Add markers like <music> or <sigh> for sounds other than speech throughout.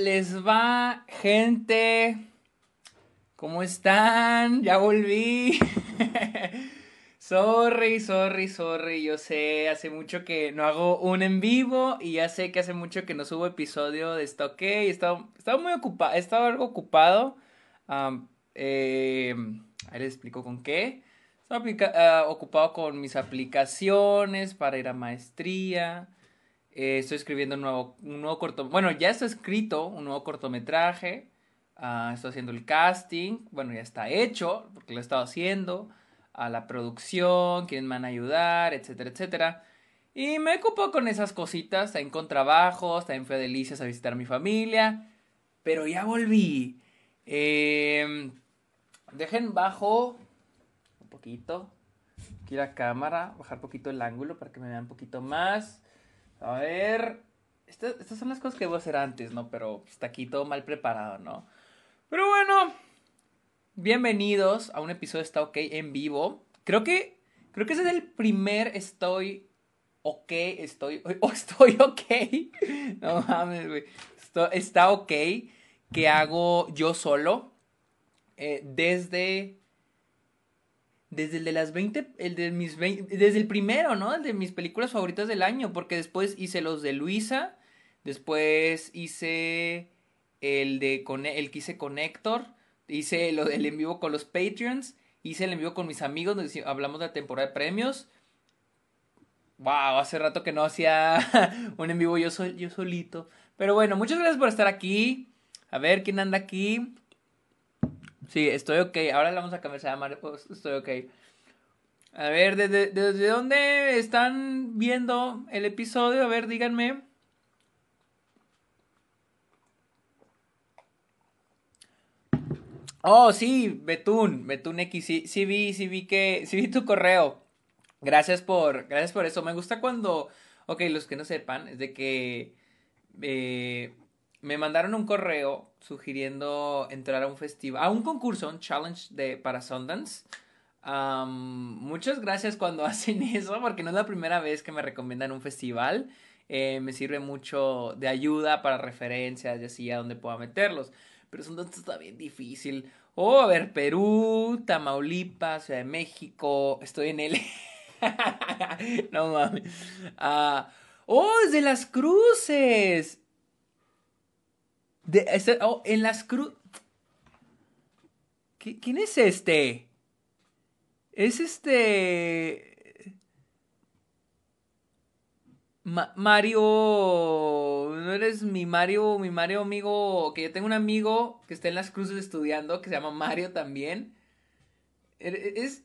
les va, gente? ¿Cómo están? Ya volví. <laughs> sorry, sorry, sorry. Yo sé, hace mucho que no hago un en vivo y ya sé que hace mucho que no subo episodio de Stock. He estado, estaba muy ocupado, he estado algo ocupado. eh, ahí les explico con qué. Estaba ah, ocupado con mis aplicaciones para ir a maestría. Eh, estoy escribiendo un nuevo, un nuevo corto, bueno, ya está escrito un nuevo cortometraje. Uh, estoy haciendo el casting, bueno, ya está hecho, porque lo he estado haciendo. A la producción, quiénes me van a ayudar, etcétera, etcétera. Y me ocupo con esas cositas, también con trabajos, también fui a Delicias a visitar a mi familia. Pero ya volví. Eh, dejen bajo un poquito. Aquí la cámara, bajar poquito el ángulo para que me vean un poquito más. A ver. Estas, son las cosas que debo hacer antes, ¿no? Pero está aquí todo mal preparado, ¿no? Pero bueno. Bienvenidos a un episodio de Está OK en vivo. Creo que. Creo que ese es el primer estoy ok, estoy. <laughs> O estoy ok. No mames, güey. Está ok que hago yo solo. Eh, desde desde el de las 20, el de mis 20, desde el primero, ¿no? El de mis películas favoritas del año, porque después hice los de Luisa, después hice el de el que hice con Héctor, hice el, el en vivo con los Patreons, hice el en vivo con mis amigos, donde hablamos de la temporada de premios. Wow, hace rato que no hacía <laughs> un en vivo yo, soy yo solito. Pero bueno, muchas gracias por estar aquí. A ver quién anda aquí. Sí, estoy ok. Ahora le vamos a cambiar, a llamar. Estoy ok. A ver, ¿desde, ¿desde dónde están viendo el episodio? A ver, díganme. Oh, sí, Betún, Betún X, sí, sí vi, sí vi que, sí vi tu correo. Gracias por, gracias por eso. Me gusta cuando, ok, los que no sepan, es de que eh, me mandaron un correo sugiriendo entrar a un festival, a un concurso, un challenge de, para Sundance. muchas gracias cuando <laughs> hacen eso, porque no es la primera vez que me recomiendan un festival. Eh, me sirve mucho de ayuda para referencias y así a donde pueda meterlos. Pero Sundance está bien difícil. Oh, a ver, Perú, Tamaulipas, Ciudad de México. Estoy en el. <laughs> no mames. Ah, oh, desde las cruces. De, oh, en las cruz. ¿Quién es este? Es este. Mario. ¿No eres mi Mario, mi Mario amigo? Que yo tengo un amigo que está en las cruces estudiando, que se llama Mario también. Es.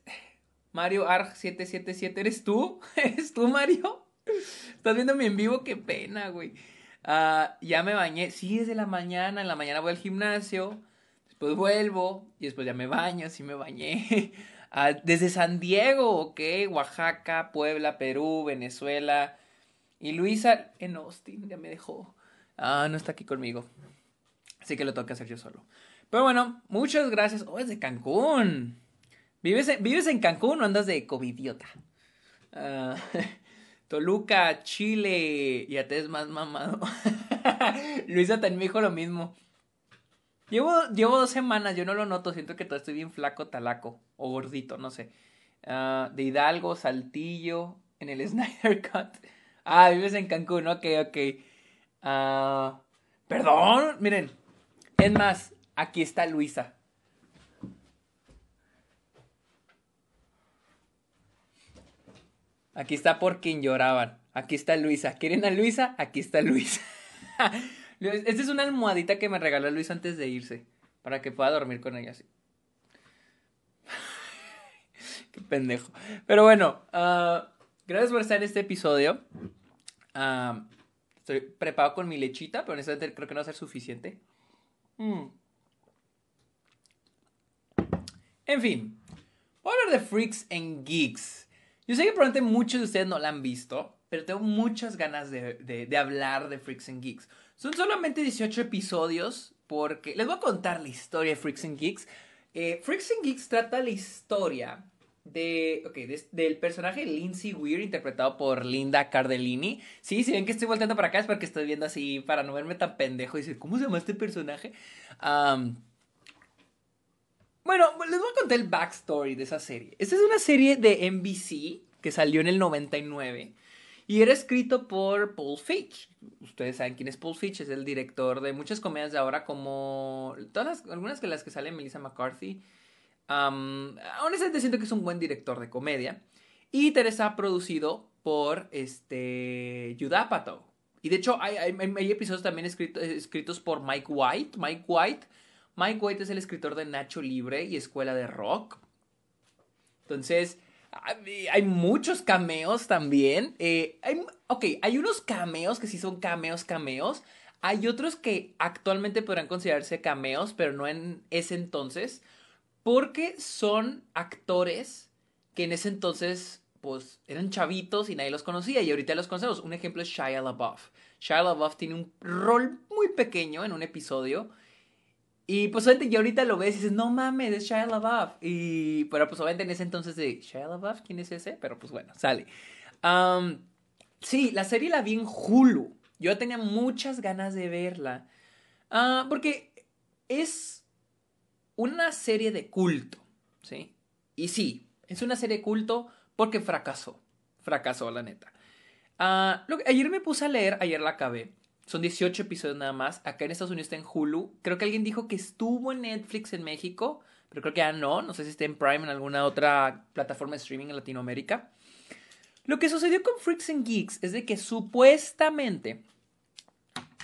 Mario Arg 777, ¿eres tú? <laughs> ¿Eres tú, Mario? ¿Estás viendo mi en vivo? Qué pena, güey. Ah, ya me bañé, sí, desde la mañana, en la mañana voy al gimnasio, después vuelvo y después ya me baño, sí me bañé. <laughs> Ah, desde San Diego, ok, Oaxaca, Puebla, Perú, Venezuela. Y Luisa en Austin ya me dejó. Ah, no está aquí conmigo. Así que lo tengo que hacer yo solo. Pero bueno, muchas gracias. Oh, es de Cancún. ¿Vives en, ¿vives en Cancún o andas de covidiota? <laughs> Toluca, Chile, y a te es más mamado. <laughs> Luisa también me dijo lo mismo. Llevo, llevo dos semanas, yo no lo noto, siento que todavía estoy bien flaco, talaco, o gordito, no sé. Ah, de Hidalgo, Saltillo, en el <laughs> Snyder Cut. Ah, vives en Cancún, ok, ok. Uh, perdón, miren. Es más, aquí está Luisa. Aquí está por quien lloraban. Aquí está Luisa. ¿Quieren a Luisa? Aquí está Luisa. <laughs> Esta es una almohadita que me regaló Luisa antes de irse. Para que pueda dormir con ella así. <laughs> Qué pendejo. Pero bueno, ah, gracias por estar en este episodio. Ah, estoy preparado con mi lechita, pero honestamente creo que no va a ser suficiente. Mm. En fin, voy a hablar de freaks and geeks. Yo sé que probablemente muchos de ustedes no la han visto, pero tengo muchas ganas de, hablar de Freaks and Geeks. Son solamente 18 episodios porque les voy a contar la historia de Freaks and Geeks. Eh, Freaks and Geeks trata la historia de, ok, del personaje Lindsay Weir, interpretado por Linda Cardellini. Sí, si ven que estoy volteando para acá es porque estoy viendo así para no verme tan pendejo y decir, ¿cómo se llama este personaje? Bueno, les voy a contar el backstory de esa serie. Esta es una serie de NBC que salió en el 99 y era escrito por Paul Fitch. Ustedes saben quién es Paul Fitch, es el director de muchas comedias de ahora como todas algunas de las que salen Melissa McCarthy Um, honestamente siento que es un buen director de comedia. Y Teresa producido por este. Y de hecho hay, hay, episodios también escritos por Mike White. Mike White. Mike White es el escritor de Nacho Libre y Escuela de Rock. Entonces, hay muchos cameos también. Eh, hay, ok, hay unos cameos que sí son cameos, cameos. Hay otros que actualmente podrán considerarse cameos, pero no en ese entonces. Porque son actores que en ese entonces, pues, eran chavitos y nadie los conocía y ahorita los conocemos. Un ejemplo es Shia LaBeouf. Shia LaBeouf tiene un rol muy pequeño en un episodio. Y pues obviamente ya ahorita lo ves y dices, no mames, es Shia LaBeouf. Y, pero pues obviamente en ese entonces de, ¿Shia LaBeouf? ¿Quién es ese? Pero pues bueno, sale. sí, la serie la vi en Hulu. Yo tenía muchas ganas de verla. Ah, porque es una serie de culto, ¿sí? Y sí, es una serie de culto porque fracasó. Fracasó, la neta. Ah, ayer me puse a leer, ayer la acabé. Son 18 episodios nada más. Acá en Estados Unidos está en Hulu. Creo que alguien dijo que estuvo en Netflix en México, pero creo que ya no. No sé si está en Prime en alguna otra plataforma de streaming en Latinoamérica. Lo que sucedió con Freaks and Geeks es de que supuestamente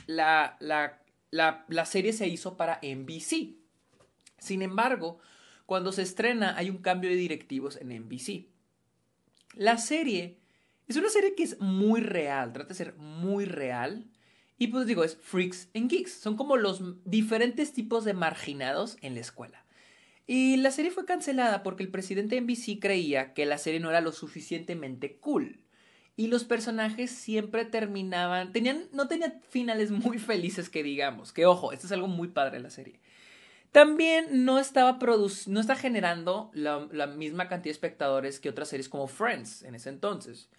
la, la, la serie se hizo para NBC. Sin embargo, cuando se estrena hay un cambio de directivos en NBC. La serie es una serie que es muy real, trata de ser muy real. Y pues digo, es freaks and geeks. Son como los diferentes tipos de marginados en la escuela. Y la serie fue cancelada porque el presidente de NBC creía que la serie no era lo suficientemente cool. Y los personajes siempre terminaban, tenían, no tenían finales muy felices que digamos. Que ojo, esto es algo muy padre de la serie. También no estaba no está generando la, misma cantidad de espectadores que otras series como Friends en ese entonces.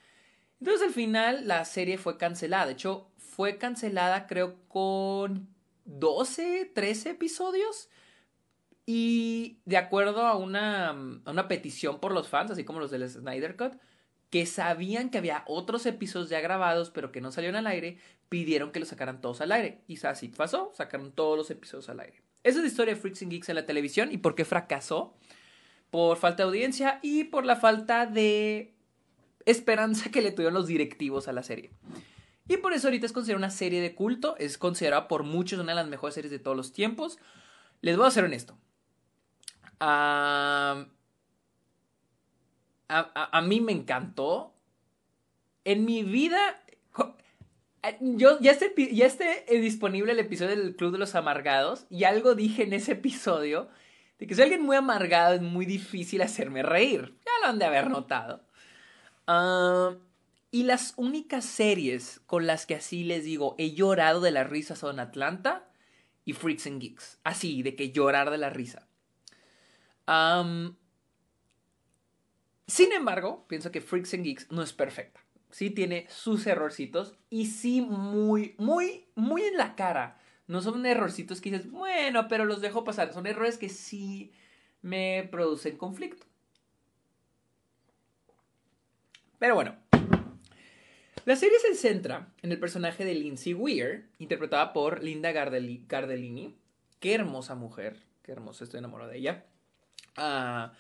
Entonces al final la serie fue cancelada. De hecho, fue cancelada creo con 12, 13 episodios. Y de acuerdo a una, a una petición por los fans, así como los del Snyder Cut, que sabían que había otros episodios ya grabados pero que no salieron al aire, pidieron que los sacaran todos al aire. Y así pasó, sacaron todos los episodios al aire. Esa es la historia de Freaks and Geeks en la televisión y por qué fracasó. Por falta de audiencia y por la falta de esperanza que le tuvieron los directivos a la serie. Y por eso ahorita es considerada una serie de culto, es considerada por muchos una de las mejores series de todos los tiempos. Les voy a ser honesto. a, a, mí me encantó. En mi vida yo ya esté, ya esté eh, disponible el episodio del Club de los Amargados y algo dije en ese episodio de que soy alguien muy amargado, es muy difícil hacerme reír. Ya lo han de haber notado. Ah, y las únicas series con las que así les digo he llorado de la risa son Atlanta y Freaks and Geeks. Así, de que llorar de la risa. sin embargo, pienso que Freaks and Geeks no es perfecta sí tiene sus errorcitos y sí muy, muy, muy en la cara. No son errorcitos que dices, bueno, pero los dejo pasar. Son errores que sí me producen conflicto. Pero bueno, la serie se centra en el personaje de Lindsay Weir, interpretada por Linda Gardellini. Qué hermosa mujer, qué hermosa, estoy enamorado de ella. Ah,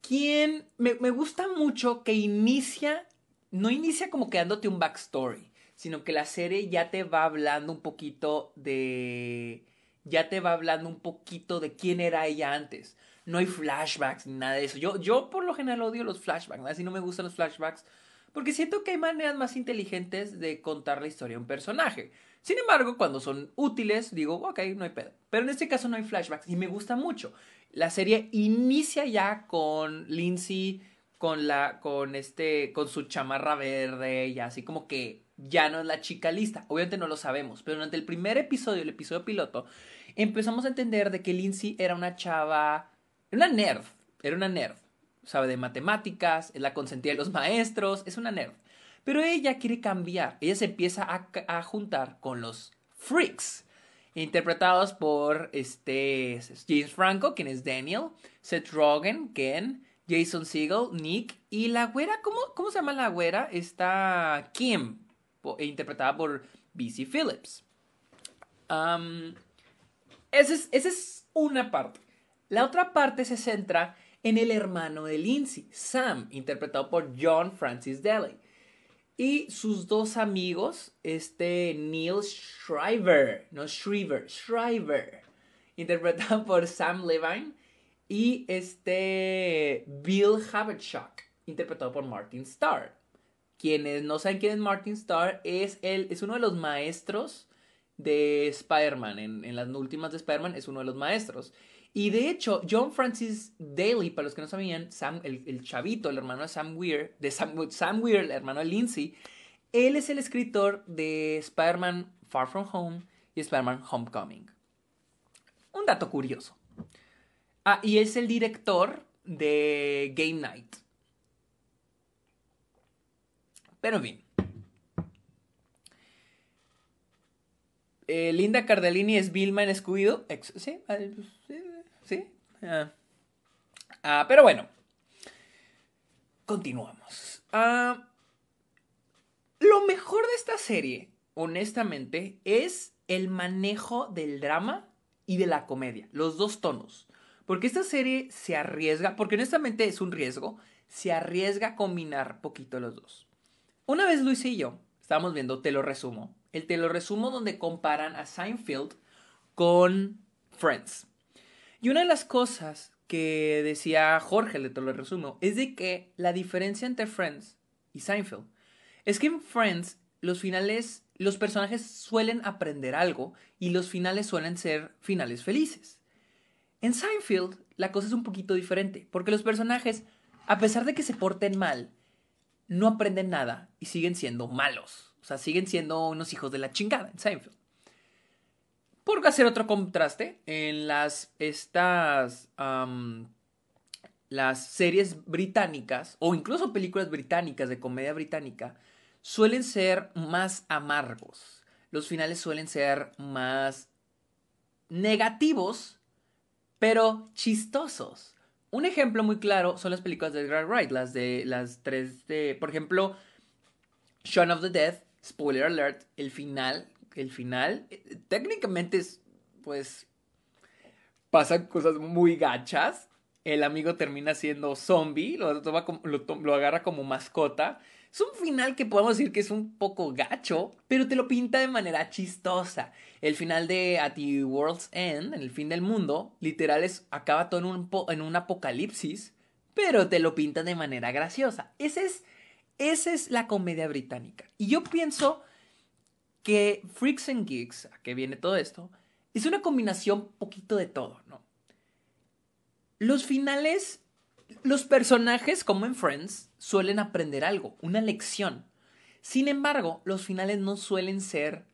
quien me, me, gusta mucho que inicia no inicia como que dándote un backstory, sino que la serie ya te va hablando un poquito de... ya te va hablando un poquito de quién era ella antes. No hay flashbacks ni nada de eso. Yo, yo por lo general odio los flashbacks, así no me gustan los flashbacks, porque siento que hay maneras más inteligentes de contar la historia de un personaje. Sin embargo, cuando son útiles, digo, ok, no hay pedo. Pero en este caso no hay flashbacks y me gusta mucho. La serie inicia ya con Lindsay con la, con este, con su chamarra verde y así como que ya no es la chica lista. Obviamente no lo sabemos, pero durante el primer episodio, el episodio piloto, empezamos a entender de que Lindsay era una chava, era una nerd, era una nerd. sabe de matemáticas, la consentida de los maestros, es una nerd. Pero ella quiere cambiar, ella se empieza a, a juntar con los freaks, interpretados por este James Franco, quien es Daniel, Seth Rogen, Ken, Jason Segel, Nick y la güera, ¿cómo, cómo se llama la güera? Está Kim, interpretada por BC Phillips. esa, es, una parte. La otra parte se centra en el hermano de Lindsay, Sam, interpretado por John Francis Daly. Y sus dos amigos, este Neil Shriver, no Shriver, interpretado <laughs> por Sam Levine, y este Bill Havershock, interpretado por Martin Starr. Quienes no saben quién es Martin Starr, es, el, es uno de los maestros de Spider-Man. En, en, las últimas de Spider-Man es uno de los maestros. Y de hecho, John Francis Daly, para los que no sabían, Sam, el, chavito, el hermano de Sam Weir, de Sam, Sam Weir, el hermano de Lindsay, él es el escritor de Spider-Man Far From Home y Spider-Man Homecoming. Un dato curioso. Ah, y es el director de Game Night. Pero en fin. Eh, Linda Cardellini es Vilma en. Sí, sí, ¿Sí? Ah. ah. pero bueno. Continuamos. Ah, lo mejor de esta serie, honestamente, es el manejo del drama y de la comedia. Los dos tonos. Porque esta serie se arriesga, porque honestamente es un riesgo, se arriesga a combinar poquito los dos. Una vez Luis y yo estábamos viendo Te lo resumo. El Te lo resumo donde comparan a Seinfeld con Friends. Y una de las cosas que decía Jorge, le te lo resumo, es de que la diferencia entre Friends y Seinfeld es que en Friends los finales, los personajes suelen aprender algo y los finales suelen ser finales felices. En Seinfeld la cosa es un poquito diferente, porque los personajes, a pesar de que se porten mal, no aprenden nada y siguen siendo malos. O sea, siguen siendo unos hijos de la chingada en Seinfeld. Por hacer otro contraste, en las estas las series británicas o incluso películas británicas de comedia británica suelen ser más amargos. Los finales suelen ser más negativos, pero chistosos. Un ejemplo muy claro son las películas de Edgar Wright, las de las tres de, por ejemplo, Shaun of the Dead, spoiler alert, el final el final, eh, técnicamente es, pues, pasan cosas muy gachas. El amigo termina siendo zombie, lo, lo, agarra como mascota. Es un final que podemos decir que es un poco gacho, pero te lo pinta de manera chistosa. El final de At the World's End, en el fin del mundo, literal es, acaba todo en un, en un apocalipsis, pero te lo pinta de manera graciosa. Ese es, esa es la comedia británica. Y yo pienso que Freaks and Geeks, a que viene todo esto, es una combinación poquito de todo, ¿no? Los finales, los personajes, como en Friends, suelen aprender algo, una lección. Sin embargo, los finales no suelen ser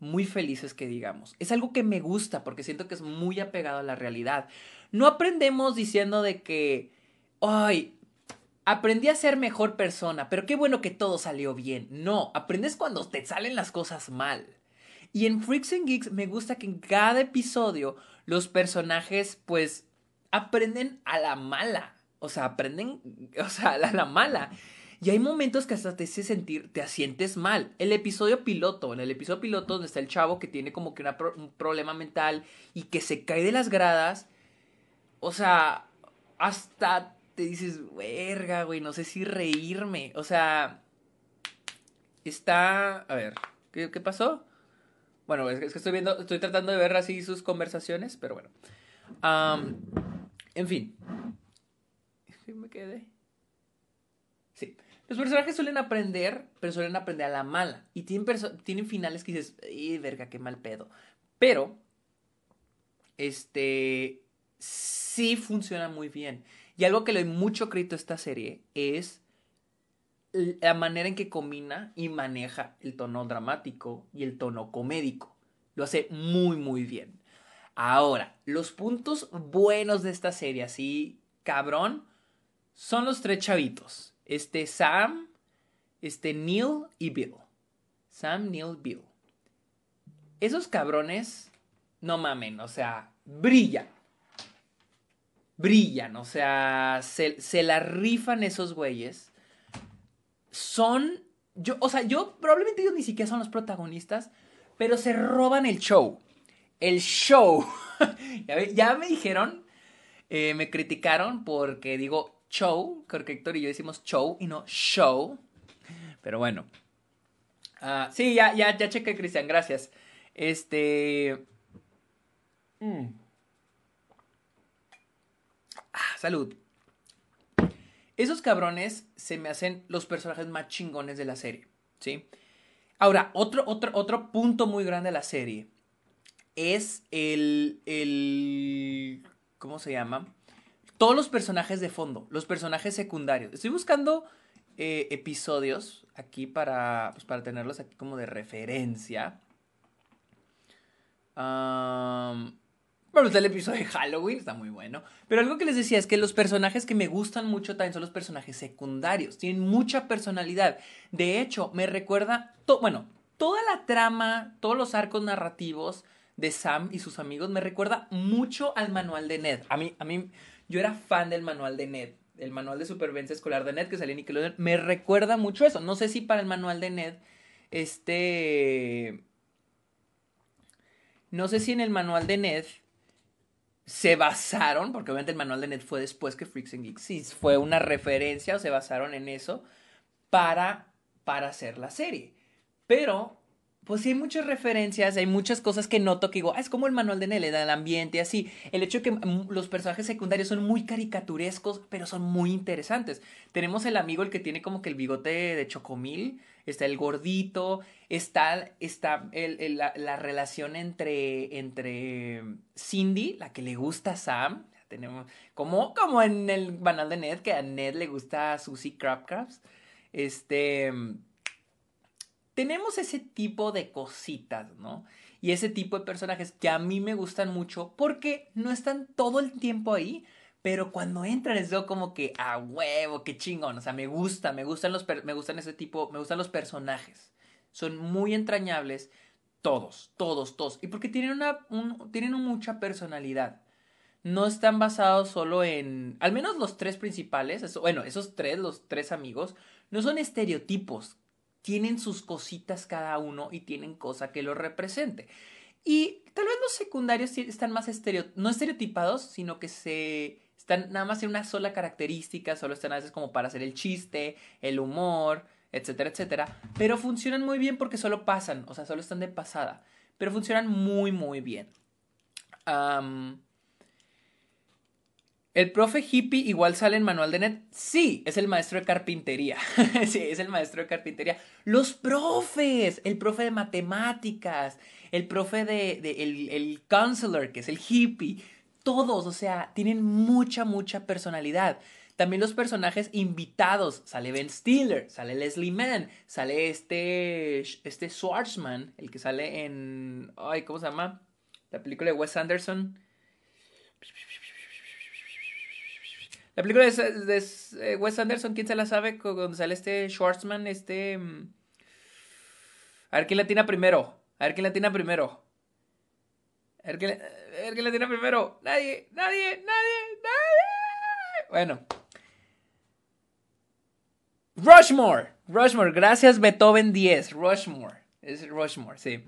muy felices que digamos. Es algo que me gusta porque siento que es muy apegado a la realidad. No aprendemos diciendo de que, ay, aprendí a ser mejor persona, pero qué bueno que todo salió bien. No, aprendes cuando te salen las cosas mal. Y en Freaks and Geeks me gusta que en cada episodio los personajes pues aprenden a la mala. O sea, aprenden, <laughs> o sea, a la mala. Y hay momentos que hasta te sentir, te sientes mal. El episodio piloto, en el episodio piloto donde está el chavo que tiene como que un problema mental y que se cae de las gradas. O sea, hasta te dices, verga, güey, no sé si reírme. O sea, está... A ver, ¿qué, pasó? Bueno, es que estoy viendo, estoy tratando de ver así sus conversaciones, pero bueno. en fin. ¿Sí <laughs> me quedé? Los personajes suelen aprender, pero suelen aprender a la mala. Y tienen, finales que dices, ¡ay, verga, qué mal pedo! Pero, este, sí funciona muy bien. Y algo que le doy mucho crédito a esta serie es la manera en que combina y maneja el tono dramático y el tono comédico. Lo hace muy, muy bien. Ahora, los puntos buenos de esta serie, así cabrón, son los tres chavitos. Este Sam, este Neil y Bill. Sam, Neil, Bill. Esos cabrones, no mamen, o sea, brillan. Brillan, o sea, se, se la rifan esos güeyes. Son, yo, o sea, yo probablemente ellos ni siquiera son los protagonistas, pero se roban el show. El show. <laughs> ya, me dijeron, eh, me criticaron porque digo show, porque Héctor y yo decimos show y no show. Pero bueno. Ah, sí, ya, ya, ya chequé, Cristian, gracias. Este. Mm. Ah, salud. Esos cabrones se me hacen los personajes más chingones de la serie, ¿sí? Ahora, otro, otro, otro punto muy grande de la serie es el, el... ¿Cómo se llama? Todos los personajes de fondo, los personajes secundarios. Estoy buscando eh, episodios aquí para, pues, para tenerlos aquí como de referencia. Bueno, el episodio de Halloween, está muy bueno. Pero algo que les decía es que los personajes que me gustan mucho también son los personajes secundarios. Tienen mucha personalidad. De hecho, me recuerda, bueno, toda la trama, todos los arcos narrativos de Sam y sus amigos me recuerda mucho al manual de Ned. A mí, a mí, yo era fan del manual de Ned. El manual de supervivencia escolar de Ned que salía en Nickelodeon. Me recuerda mucho eso. No sé si para el manual de Ned, este... No sé si en el manual de Ned se basaron, porque obviamente el manual de Net fue después que Freaks and Geeks, fue una referencia o se basaron en eso para, para hacer la serie. Pero, pues sí hay muchas referencias, hay muchas cosas que noto que digo, ah, es como el manual de Ned, el ambiente, así. El hecho de que los personajes secundarios son muy caricaturescos, pero son muy interesantes. Tenemos el amigo, el que tiene como que el bigote de chocomil, está el gordito, está, está la, relación entre, entre Cindy, la que le gusta a Sam, tenemos, como, como en el banal de Ned, que a Ned le gusta Susie Crab Crabs, este, tenemos ese tipo de cositas, ¿no? Y ese tipo de personajes que a mí me gustan mucho porque no están todo el tiempo ahí, pero cuando entran les veo como que a ah, huevo, qué chingón. O sea, me gusta, me gustan los me gustan ese tipo, me gustan los personajes. Son muy entrañables todos, todos, todos. Y porque tienen una tienen mucha personalidad. No están basados solo en al menos los tres principales, bueno, esos tres, los tres amigos, no son estereotipos. Tienen sus cositas cada uno y tienen cosa que lo represente. Y tal vez los secundarios están más estereo, no estereotipados, sino que se están nada más en una sola característica, solo están a veces como para hacer el chiste, el humor, etcétera, etcétera. Pero funcionan muy bien porque solo pasan, o sea, solo están de pasada. Pero funcionan muy, muy bien. ¿El profe hippie igual sale en Manual de Net? Sí, es el maestro de carpintería. <laughs> sí, es el maestro de carpintería. Los profes, el profe de matemáticas, el profe de, el, el counselor, que es el hippie todos, o sea, tienen mucha, mucha personalidad. También los personajes invitados, sale Ben Stiller, sale Leslie Mann, sale este, este Schwartzman, el que sale en, ay, ¿cómo se llama? La película de Wes Anderson. La película de, eh, Wes Anderson, ¿quién se la sabe? Cuando sale este Schwartzman, este... Mm, a ver quién la tiene primero. A ver quién la tiene primero. A ver quién, la tiene primero. Nadie, nadie, nadie, nadie. Bueno. Rushmore. Rushmore. Gracias Beethoven 10. Rushmore. Es Rushmore, sí.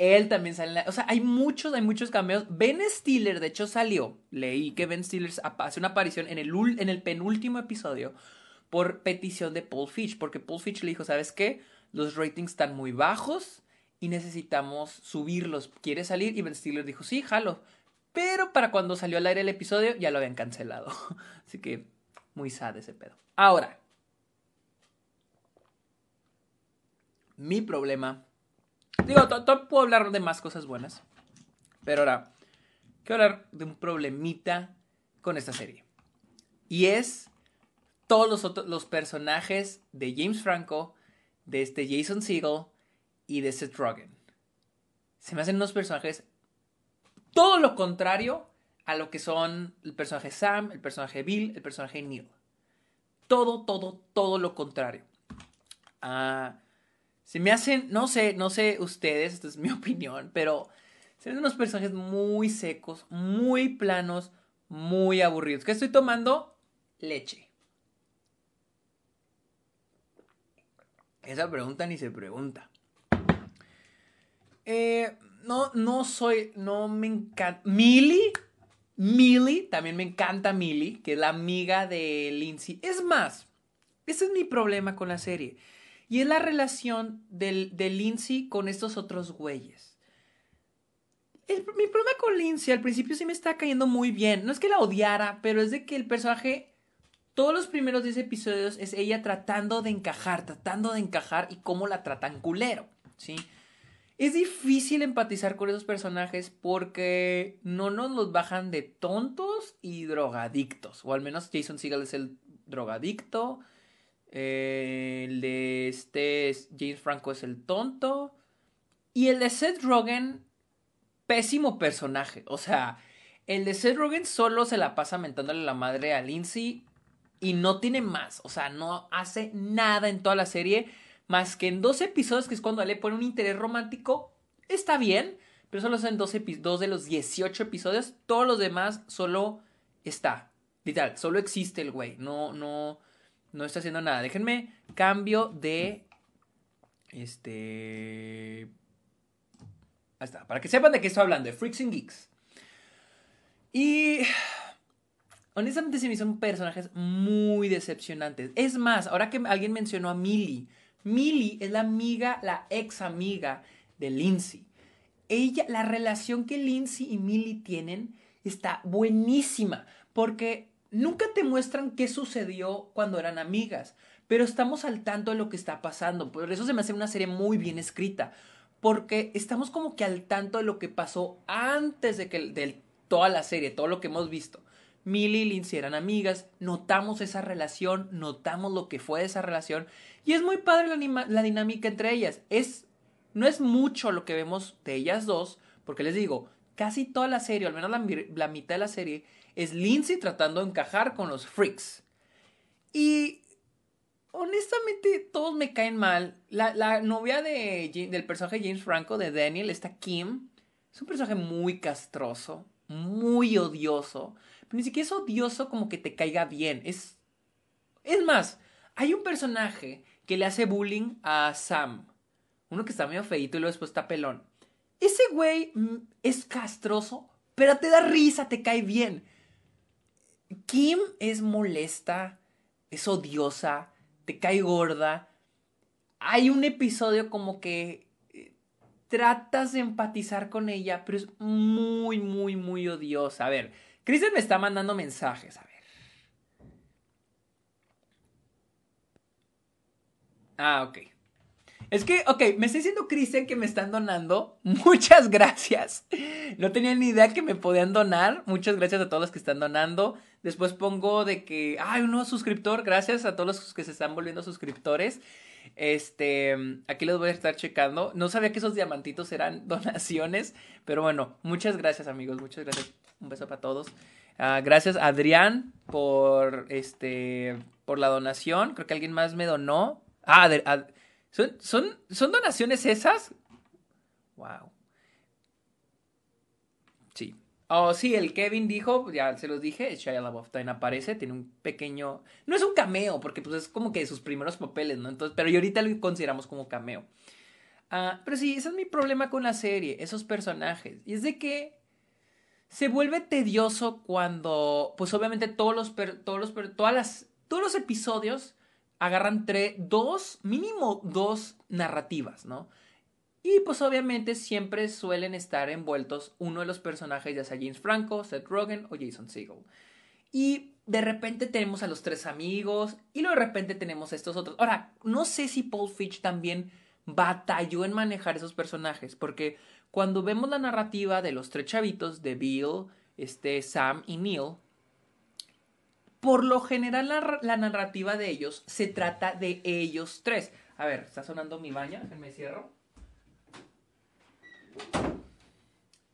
Él también sale en la... O sea, hay muchos, hay muchos cambios. Ben Stiller, de hecho, salió. Leí que Ben Stiller hace una aparición en el, en el penúltimo episodio por petición de Paul Fitch. Porque Paul Fitch le dijo, ¿sabes qué? Los ratings están muy bajos y necesitamos subirlos. ¿Quiere salir? Y Ben Stiller dijo, sí, jalo. Pero para cuando salió al aire el episodio ya lo habían cancelado. <laughs> Así que muy sad ese pedo. Ahora, mi problema. Digo, puedo hablar de más cosas buenas. Pero ahora, quiero hablar de un problemita con esta serie. Y es todos los, los personajes de James Franco, de este Jason Segel, y de Seth Rogen. Se me hacen unos personajes todo lo contrario a lo que son el personaje Sam, el personaje Bill, el personaje Neil. todo, todo, todo lo contrario. Ah, se me hacen, no sé, no sé ustedes, esta es mi <laughs> opinión, pero se ven unos personajes muy secos, muy planos, muy aburridos. ¿Qué estoy tomando? Leche. Esa pregunta ni se pregunta. Eh, no, no soy, no me encanta. Millie, Millie, también me encanta Millie, que es la amiga de Lindsay. Es más, ese es mi problema con la serie. Y es la relación del, de Lindsay con estos otros güeyes. mi problema con Lindsay al principio sí me está cayendo muy bien. No es que la odiara, pero es de que el personaje, todos los primeros 10 episodios es ella tratando de encajar, tratando de encajar y cómo la tratan culero, ¿sí? Es difícil empatizar con esos personajes porque no nos los bajan de tontos y drogadictos. O al menos Jason Segel es el drogadicto. El de este James Franco es el tonto. Y el de Seth Rogen, pésimo personaje. O sea, el de Seth Rogen solo se la pasa mentándole la madre a Lindsay y no tiene más. O sea, no hace nada en toda la serie. Más que en dos episodios, que es cuando le pone un interés romántico. Está bien, pero solo son dos, dos de los 18 episodios. Todos los demás solo está. Literal, solo existe el güey. No, no no está haciendo nada. Déjenme cambio de. Este. Ahí está. Para que sepan de qué estoy hablando. De Freaks and Geeks. Y. Honestamente se me son personajes muy decepcionantes. Es más, ahora que alguien mencionó a Millie. Millie es la amiga, la ex amiga de Lindsay. Ella, la relación que Lindsay y Millie tienen está buenísima. Porque nunca te muestran qué sucedió cuando eran amigas, pero estamos al tanto de lo que está pasando. Por eso se me hace una serie muy bien escrita, porque estamos como que al tanto de lo que pasó antes de que de toda la serie, todo lo que hemos visto. Millie y Lindsay eran amigas, notamos esa relación, notamos lo que fue esa relación y es muy padre la, dinámica entre ellas. Es no es mucho lo que vemos de ellas dos, porque les digo, casi toda la serie, al menos la mitad de la serie, es Lindsay tratando de encajar con los freaks. Y honestamente todos me caen mal. La, novia de, del personaje James Franco, de Daniel, esta Kim, es un personaje muy castroso, muy odioso. Pero ni siquiera es odioso como que te caiga bien. Es, es más, hay un personaje que le hace bullying a Sam. Uno que está medio feito y luego después está pelón. Ese güey mm, es castroso, pero te da risa, te cae bien. Kim es molesta, es odiosa, te cae gorda. Hay un episodio como que eh, tratas de empatizar con ella, pero es muy, muy, muy odiosa. A ver, Kristen me está mandando mensajes, a ver. Ah, ok. Es que, ok, me está diciendo Kristen que me están donando. <laughs> Muchas gracias. No tenía ni idea que me podían donar. Muchas gracias a todos los que están donando. Después pongo de que, ay, un nuevo suscriptor. Gracias a todos los que se están volviendo suscriptores. Este, aquí los voy a estar checando. No sabía que esos diamantitos eran <laughs> donaciones, pero bueno, muchas gracias amigos, muchas gracias. Un beso para todos. Ah, gracias Adrián por este, por la donación. Creo que alguien más me donó. Ah, ¿Son, son, ¿Son donaciones esas? Wow. Oh, sí, el Kevin dijo, ya se los dije, Shia LaBeouf también aparece, tiene un pequeño... No es un cameo, porque pues es como que sus primeros papeles, ¿no? Entonces, pero ahorita lo consideramos como cameo. Ah, pero sí, ese es mi problema con la serie, esos personajes. Y es de que se vuelve tedioso cuando, pues obviamente todos los, todos los, todas las, todos los episodios agarran tres, dos, mínimo dos narrativas, ¿no? Y pues obviamente siempre suelen estar envueltos uno de los personajes, ya sea James Franco, Seth Rogen o Jason Segel. Y de repente tenemos a los tres amigos y luego de repente tenemos a estos otros. Ahora, no sé si Paul Fitch también batalló en manejar esos personajes, porque cuando vemos la narrativa de los tres chavitos, de Bill, este, Sam y Neil, por lo general la, narrativa de ellos se trata de ellos tres. A ver, está sonando mi baña, me cierro.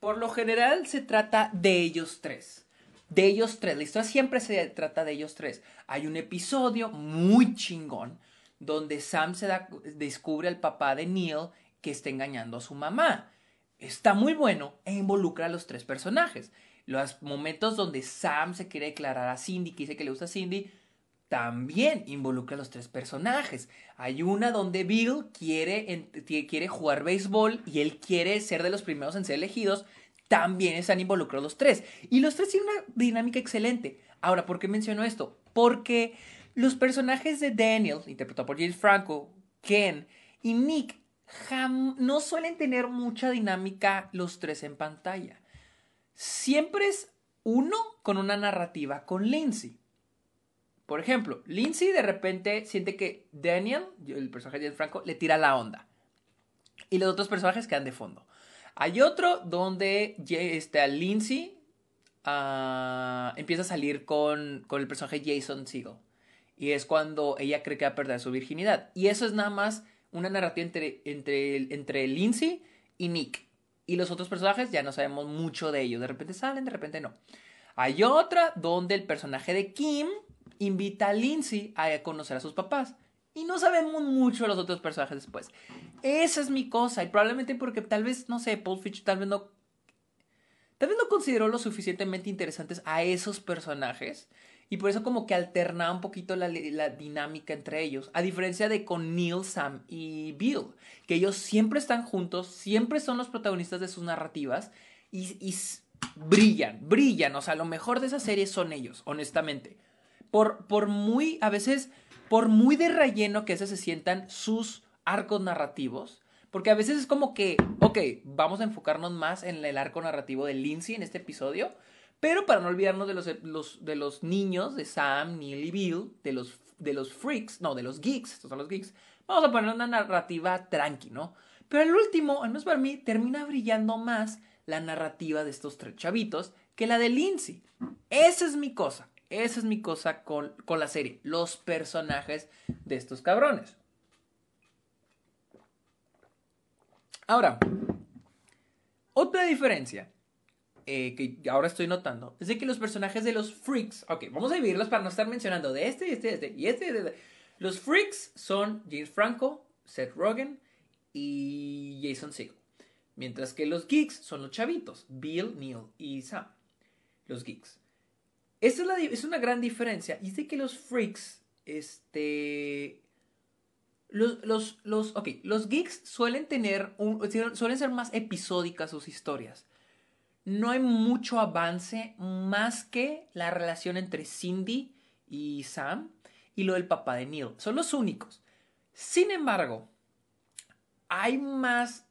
Por lo general se trata de ellos tres. de ellos tres. La historia siempre se trata de ellos tres. Hay un episodio muy chingón donde Sam se descubre al papá de Neil que está engañando a su mamá. Está muy bueno e involucra a los tres personajes. Los momentos donde Sam se quiere declarar a Cindy, que dice que le gusta a Cindy, también involucra a los tres personajes. Hay una donde Bill quiere, quiere jugar béisbol y él quiere ser de los primeros en ser elegidos. También están involucrados los tres. Y los tres tienen una dinámica excelente. Ahora, ¿por qué menciono esto? Porque los personajes de Daniel, interpretado por James Franco, Ken y Nick, no suelen tener mucha dinámica los tres en pantalla. Siempre es uno con una narrativa con Lindsay. Por ejemplo, Lindsay de repente siente que Daniel, el personaje de Franco, le tira la onda. Y los otros personajes quedan de fondo. Hay otro donde este, Lindsay uh, empieza a salir con, con el personaje Jason Segel. Y es cuando ella cree que va a perder su virginidad. Y eso es nada más una narrativa entre, entre, entre Lindsay y Nick. Y los otros personajes ya no sabemos mucho de ellos. De repente salen, de repente no. Hay otra donde el personaje de Kim invita a Lindsay a conocer a sus papás. Y no sabemos mucho de los otros personajes después. Esa es mi cosa. Y probablemente porque tal vez, no sé, Paul Fitch tal vez no. Tal vez no consideró lo suficientemente interesantes a esos personajes. Y por eso como que alternaba un poquito la, dinámica entre ellos. A diferencia de con Neil, Sam y Bill. Que ellos siempre están juntos, siempre son los protagonistas de sus narrativas. Y, y brillan, brillan. O sea, lo mejor de esa serie son ellos, honestamente. Por, muy, a veces, por muy de relleno que se sientan sus arcos narrativos. Porque a veces es como que, ok, vamos a enfocarnos más en el arco narrativo de Lindsay en este episodio pero para no olvidarnos de los, de los niños, de Sam, Neil y Bill, de los, de los freaks, no, de los geeks, estos son los geeks, vamos a poner una narrativa tranqui, ¿no? Pero el último, al menos para mí, termina brillando más la narrativa de estos tres chavitos que la de Lindsay. Esa es mi cosa. Esa es mi cosa con, con la serie. Los personajes de estos cabrones. Ahora, otra diferencia eh, que ahora estoy notando es de que los personajes de los freaks, ok, vamos a dividirlos para no estar mencionando de este y este, este y este, y este. Los freaks son James Franco, Seth Rogen y Jason Segel. Mientras que los geeks son los chavitos, Bill, Neil y Sam. Los geeks. Esa es, una gran diferencia. Y de que los freaks, este... Los, los, los, los geeks suelen tener, suelen ser más episódicas sus historias no hay mucho avance más que la relación entre Cindy y Sam y lo del papá de Neil. Son los únicos. Sin embargo, hay más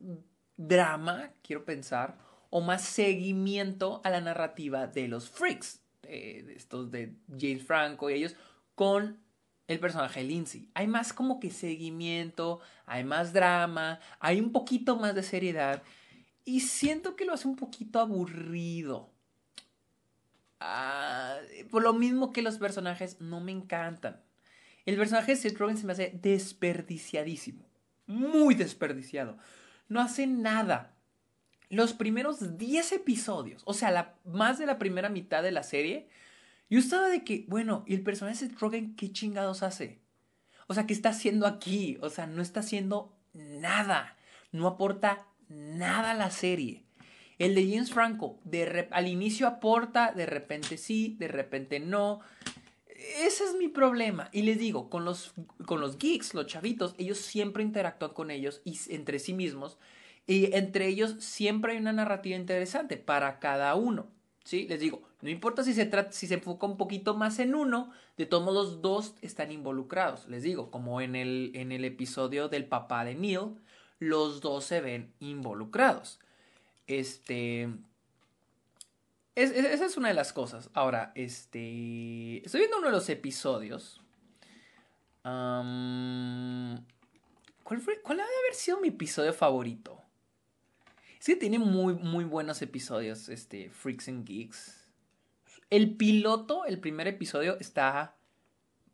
drama, quiero pensar, o más seguimiento a la narrativa de los freaks, de, estos de James Franco y ellos, con el personaje de Lindsay. Hay más como que seguimiento, hay más drama, hay un poquito más de seriedad. Y siento que lo hace un poquito aburrido. Ah, por lo mismo que los personajes no me encantan. El personaje de Seth Rogen se me hace desperdiciadísimo. Muy desperdiciado. No hace nada. Los primeros 10 episodios, o sea, la, más de la primera mitad de la serie, yo estaba de que, bueno, ¿y el personaje de Seth Rogen qué chingados hace? O sea, ¿qué está haciendo aquí? O sea, no está haciendo nada. No aporta nada la serie. El de James Franco, al inicio aporta, de repente sí, de repente no. Ese es mi problema. Y les digo, con los, con los geeks, los chavitos, ellos siempre interactúan con ellos y entre sí mismos. Y entre ellos siempre hay una narrativa interesante para cada uno. ¿Sí? Les digo, no importa si se, trata, si se enfoca un poquito más en uno, de todos modos dos están involucrados. Les digo, como en el, en el episodio del papá de Neil, los dos se ven involucrados. Este. esa es una de las cosas. Ahora, este. Estoy viendo uno de los episodios. ¿cuál, fue, ¿Cuál debe haber sido mi episodio favorito? Que tiene muy, muy buenos episodios, este, Freaks and Geeks. El piloto, el primer episodio, está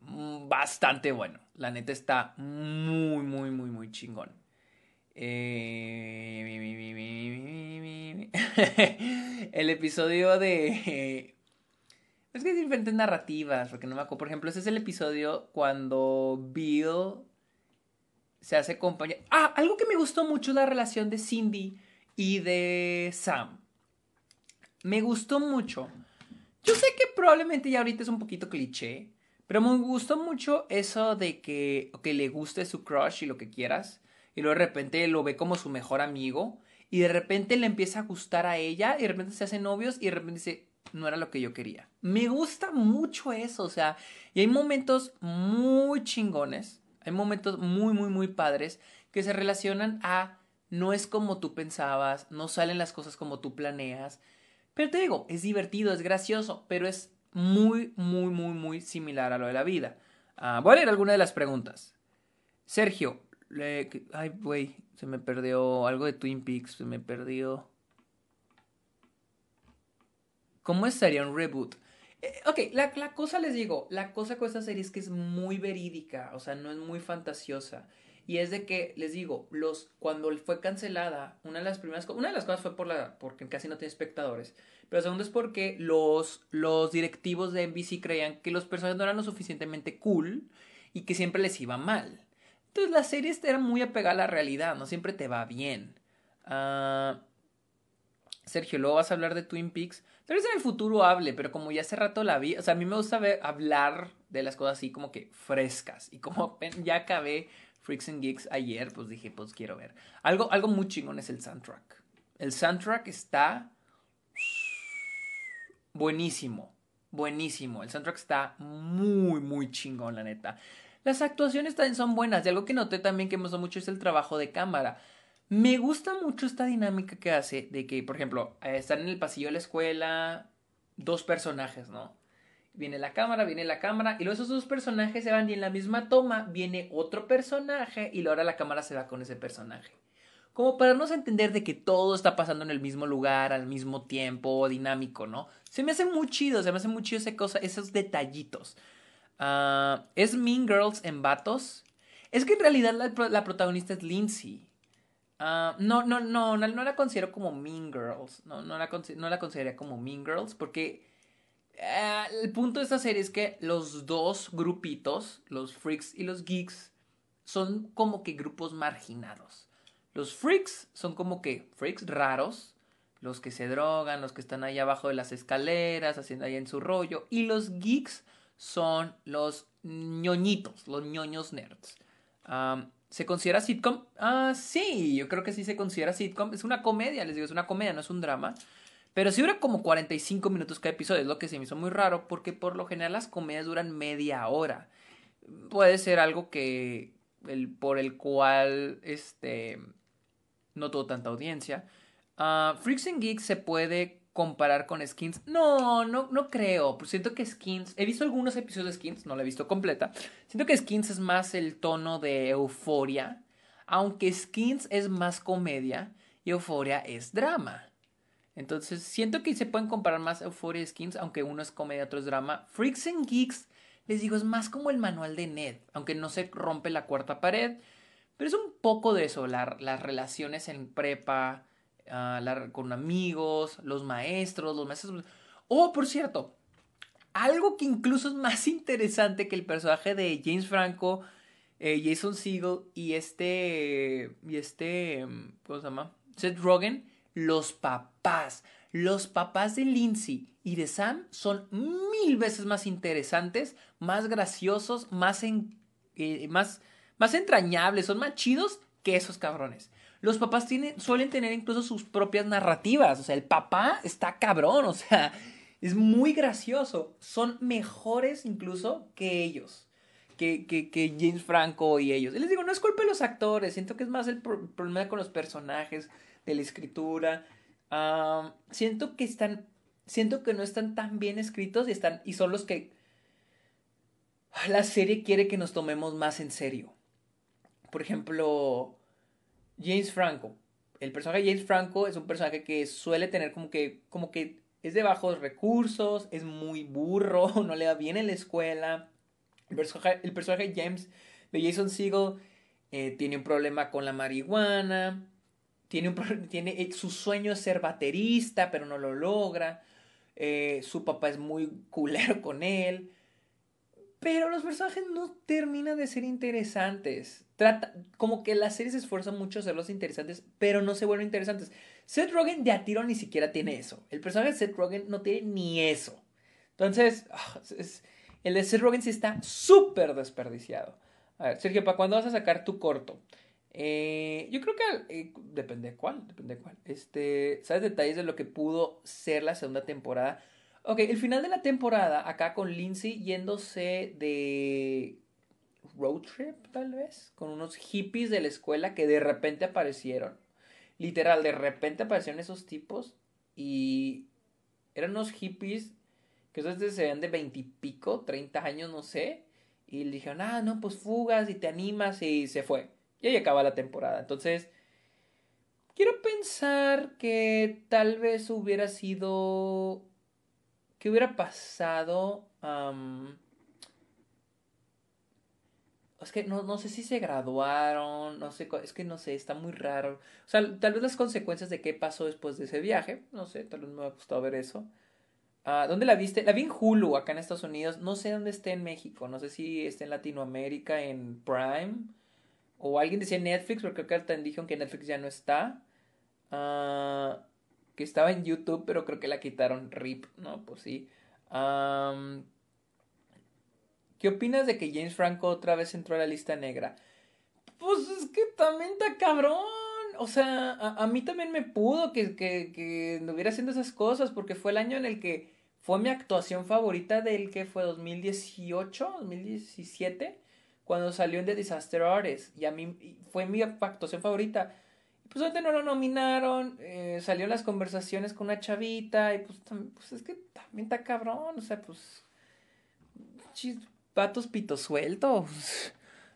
bastante bueno. La neta está muy, muy, muy, muy chingón. Eh, <laughs> el episodio de, <laughs> Es que hay diferentes narrativas, porque no me acuerdo. Por ejemplo, ese es el episodio cuando Bill se hace compañía. Ah, algo que me gustó mucho la relación de Cindy y de Sam. Me gustó mucho. Yo sé que probablemente ya ahorita es un poquito cliché, pero me gustó mucho eso de que, que le guste su crush y lo que quieras, y luego de repente lo ve como su mejor amigo, y de repente le empieza a gustar a ella, y de repente se hacen novios, y de repente dice, no era lo que yo quería. Me gusta mucho eso, o sea, y hay momentos muy chingones, hay momentos muy, muy, muy padres que se relacionan a no es como tú pensabas, no salen las cosas como tú planeas. Pero te digo, es divertido, es gracioso, pero es muy, muy, muy, muy similar a lo de la vida. Ah, voy a leer alguna de las preguntas. Sergio, ay, güey, se me perdió algo de Twin Peaks, se me perdió. ¿Cómo estaría un reboot? Eh, ok, la, la, cosa les digo, la cosa con esta serie es que es muy verídica, o sea, no es muy fantasiosa. Y es de que, les digo, los, cuando fue cancelada, una de las primeras una de las cosas fue por la, porque casi no tiene espectadores. Pero segundo es porque los, los directivos de NBC creían que los personajes no eran lo suficientemente cool y que siempre les iba mal. Entonces la serie era muy apegada a la realidad, no siempre te va bien. Uh, Sergio, luego vas a hablar de Twin Peaks. Tal vez en el futuro hable, pero como ya hace rato la vi, o sea, a mí me gusta ver, hablar de las cosas así como que frescas. Y como ya acabé Freaks and Geeks ayer, pues dije, pues quiero ver. Algo, algo muy chingón es el soundtrack. El soundtrack está buenísimo. Buenísimo. El soundtrack está muy, muy chingón, la neta. Las actuaciones también son buenas. Y algo que noté también que me gustó mucho es el trabajo de cámara. Me gusta mucho esta dinámica que hace de que, por ejemplo, eh, están en el pasillo de la escuela dos personajes, ¿no? Viene la cámara, viene la cámara, y luego esos dos personajes se van y en la misma toma viene otro personaje y ahora la cámara se va con ese personaje. Como para no entender de que todo está pasando en el mismo lugar, al mismo tiempo, dinámico, ¿no? Se me hace muy chido, se me hace muy chido esos detallitos. Ah, ¿Es Mean Girls en vatos? Es que en realidad la, protagonista es Lindsay. Ah, no, no, no, no, no, la considero como Mean Girls. No, no, la, no la consideraría como Mean Girls porque eh, el punto de esta serie es que los dos grupitos, los freaks y los geeks, son como que grupos marginados. Los freaks son como que freaks raros, los que se drogan, los que están ahí abajo de las escaleras, haciendo ahí en su rollo. Y los geeks son los ñoñitos, los ñoños nerds. ¿Se considera sitcom? Ah, sí, yo creo que sí se considera sitcom. Es una comedia, les digo, es una comedia, no es un drama. Pero si dura como 45 minutos cada episodio, es lo que se me hizo muy raro, porque por lo general las comedias duran media hora. Puede ser algo que. El, por el cual. Este. No tuvo tanta audiencia. Uh, Freaks and Geeks se puede comparar con Skins. No, no, no creo. Pues siento que Skins. He visto algunos episodios de Skins, no la he visto completa. Siento que Skins es más el tono de euforia. Aunque Skins es más comedia y euforia es drama. Entonces, siento que se pueden comparar más Euphoria Skins, aunque uno es comedia, otro es drama. Freaks and Geeks, les digo, es más como el manual de Ned, aunque no se rompe la cuarta pared. Pero es un poco de eso, las relaciones en prepa, uh, con amigos, los maestros, los maestros. Oh, por cierto, algo que incluso es más interesante que el personaje de James Franco, eh, Jason Segel y este. Y este. ¿Cómo se llama? Seth Rogen los papás. Los papás de Lindsay y de Sam son mil veces más interesantes, más graciosos, más, eh, más, más entrañables, son más chidos que esos cabrones. Los papás tienen, suelen tener incluso sus propias narrativas. O sea, el papá está cabrón, o sea, es muy gracioso. Son mejores incluso que ellos. Que, que, que James Franco y ellos. Y les digo, no es culpa de los actores, siento que es más el problema con los personajes de la escritura. siento que están, siento que no están tan bien escritos y, están, y son los que la serie quiere que nos tomemos más en serio. Por ejemplo, James Franco. El personaje de James Franco es un personaje que suele tener como que, como que es de bajos recursos, es muy burro, <laughs> no le da bien en la escuela. El personaje, el personaje James, de Jason Segel, eh, tiene un problema con la marihuana. Tiene, un, <laughs> tiene eh, su sueño es ser baterista, pero no lo logra. Eh, su papá es muy culero con él. Pero los personajes no terminan de ser interesantes. Trata, como que la serie se mucho a hacerlos interesantes, pero no se vuelven interesantes. Seth Rogen de a tiro ni siquiera tiene eso. El personaje de Seth Rogen no tiene ni eso. Entonces, ah, el de Seth Rogen sí está súper desperdiciado. A ver, Sergio, ¿para cuándo vas a sacar tu corto? Eh, yo creo que eh, depende de cuál, depende de cuál. Este, ¿sabes detalles de lo que pudo ser la segunda temporada? Ok, el final de la temporada, acá con Lindsay yéndose de road trip, tal vez, con unos hippies de la escuela que de repente aparecieron. Literal, de repente aparecieron esos tipos y eran unos hippies que se ven de veintipico, treinta años, no sé. Y le dijeron, ah, no, pues fugas y te animas y se fue. Y ahí acaba la temporada. Entonces, quiero pensar que tal vez hubiera sido ¿Qué hubiera pasado? es que no, no, sé si se graduaron, no sé, es que no sé, está muy raro. O sea, tal vez las consecuencias de qué pasó después de ese viaje, no sé, tal vez me ha gustado ver eso. Ah, ¿Dónde la viste? La vi en Hulu, acá en Estados Unidos. No sé dónde esté en México, no sé si está en Latinoamérica, en Prime. O alguien decía Netflix, porque creo que dijeron que Netflix ya no está. Ah que estaba en YouTube, pero creo que la quitaron RIP, ¿no? Pues sí. ¿Qué opinas de que James Franco otra vez entró a la lista negra? Pues es que también está cabrón. O sea, a, mí también me pudo que, que, que hubiera haciendo esas cosas, porque fue el año en el que fue mi actuación favorita del que fue 2018, 2017, cuando salió en The Disaster Artist. Y a mí fue mi actuación favorita pues ahorita no lo nominaron, eh, salió las conversaciones con una chavita y pues, pues es que también está cabrón, o sea, pues chis, patos pitos sueltos.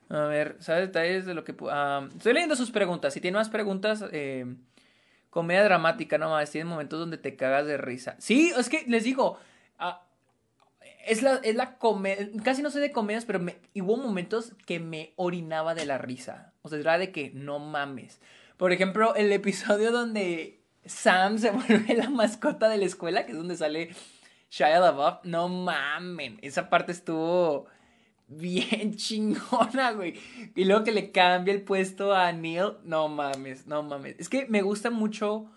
A ver, ¿sabes detalles de lo que... Ah, estoy leyendo sus preguntas, si tiene más preguntas, eh, comedia dramática, no más, tiene momentos donde te cagas de risa. Sí, es que les digo, es la, es la comedia, casi no sé de comedias, pero me, hubo momentos que me orinaba de la risa. O sea, era de que no mames. Por ejemplo, el episodio donde Sam se <laughs> vuelve la mascota de la escuela, que es donde sale Shia LaBeouf. No mamen, esa parte estuvo bien <laughs> chingona, güey. Y luego que le cambia el puesto a Neil, no mames, no mames. Es que me gusta mucho,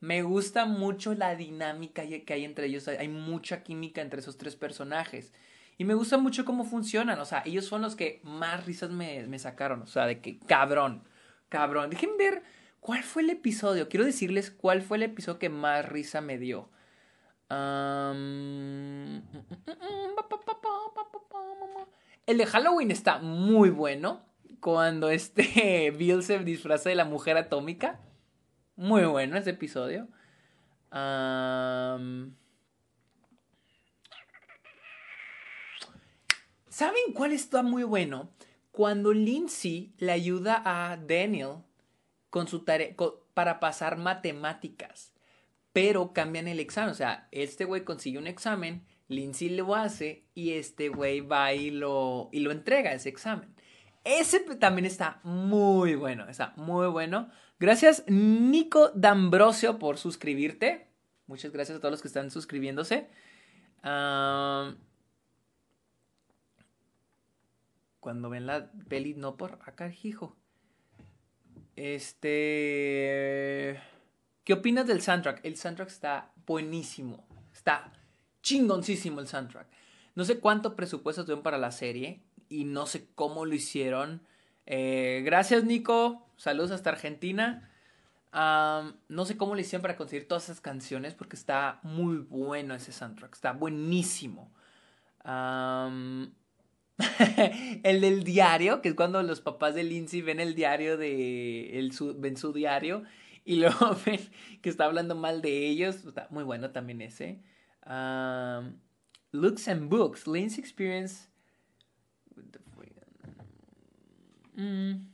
me gusta mucho la dinámica que hay entre ellos. Hay mucha química entre esos tres personajes. Y me gusta mucho cómo funcionan. O sea, ellos son los que más risas me, sacaron. O sea, de que cabrón cabrón. Dejen ver cuál fue el episodio. Quiero decirles cuál fue el episodio que más risa me dio. El de Halloween está muy bueno. Cuando este <laughs> Bill se disfraza de la mujer atómica. Muy bueno ese episodio. ¿Saben cuál está muy bueno? Cuando Lindsay le ayuda a Daniel con su tarea para pasar matemáticas, pero cambian el examen, o sea, este güey consigue un examen, Lindsay lo hace y este güey va y lo, y lo entrega ese examen. Ese también está muy bueno, está muy bueno. Gracias Nico D'Ambrosio por suscribirte. Muchas gracias a todos los que están suscribiéndose. Ah cuando ven la peli, no por acá, hijo. Este. ¿Qué opinas del soundtrack? El soundtrack está buenísimo. Está chingoncísimo el soundtrack. No sé cuánto presupuesto tuvieron para la serie y no sé cómo lo hicieron. Eh, gracias, Nico. Saludos hasta Argentina. no sé cómo lo hicieron para conseguir todas esas canciones porque está muy bueno ese soundtrack. Está buenísimo. <laughs> el del diario, que es cuando los papás de Lindsay ven el diario de. El, su, ven su diario y <laughs> luego ven que está hablando mal de ellos. Está muy bueno también ese. looks and Books, Lindsay Experience. Mm.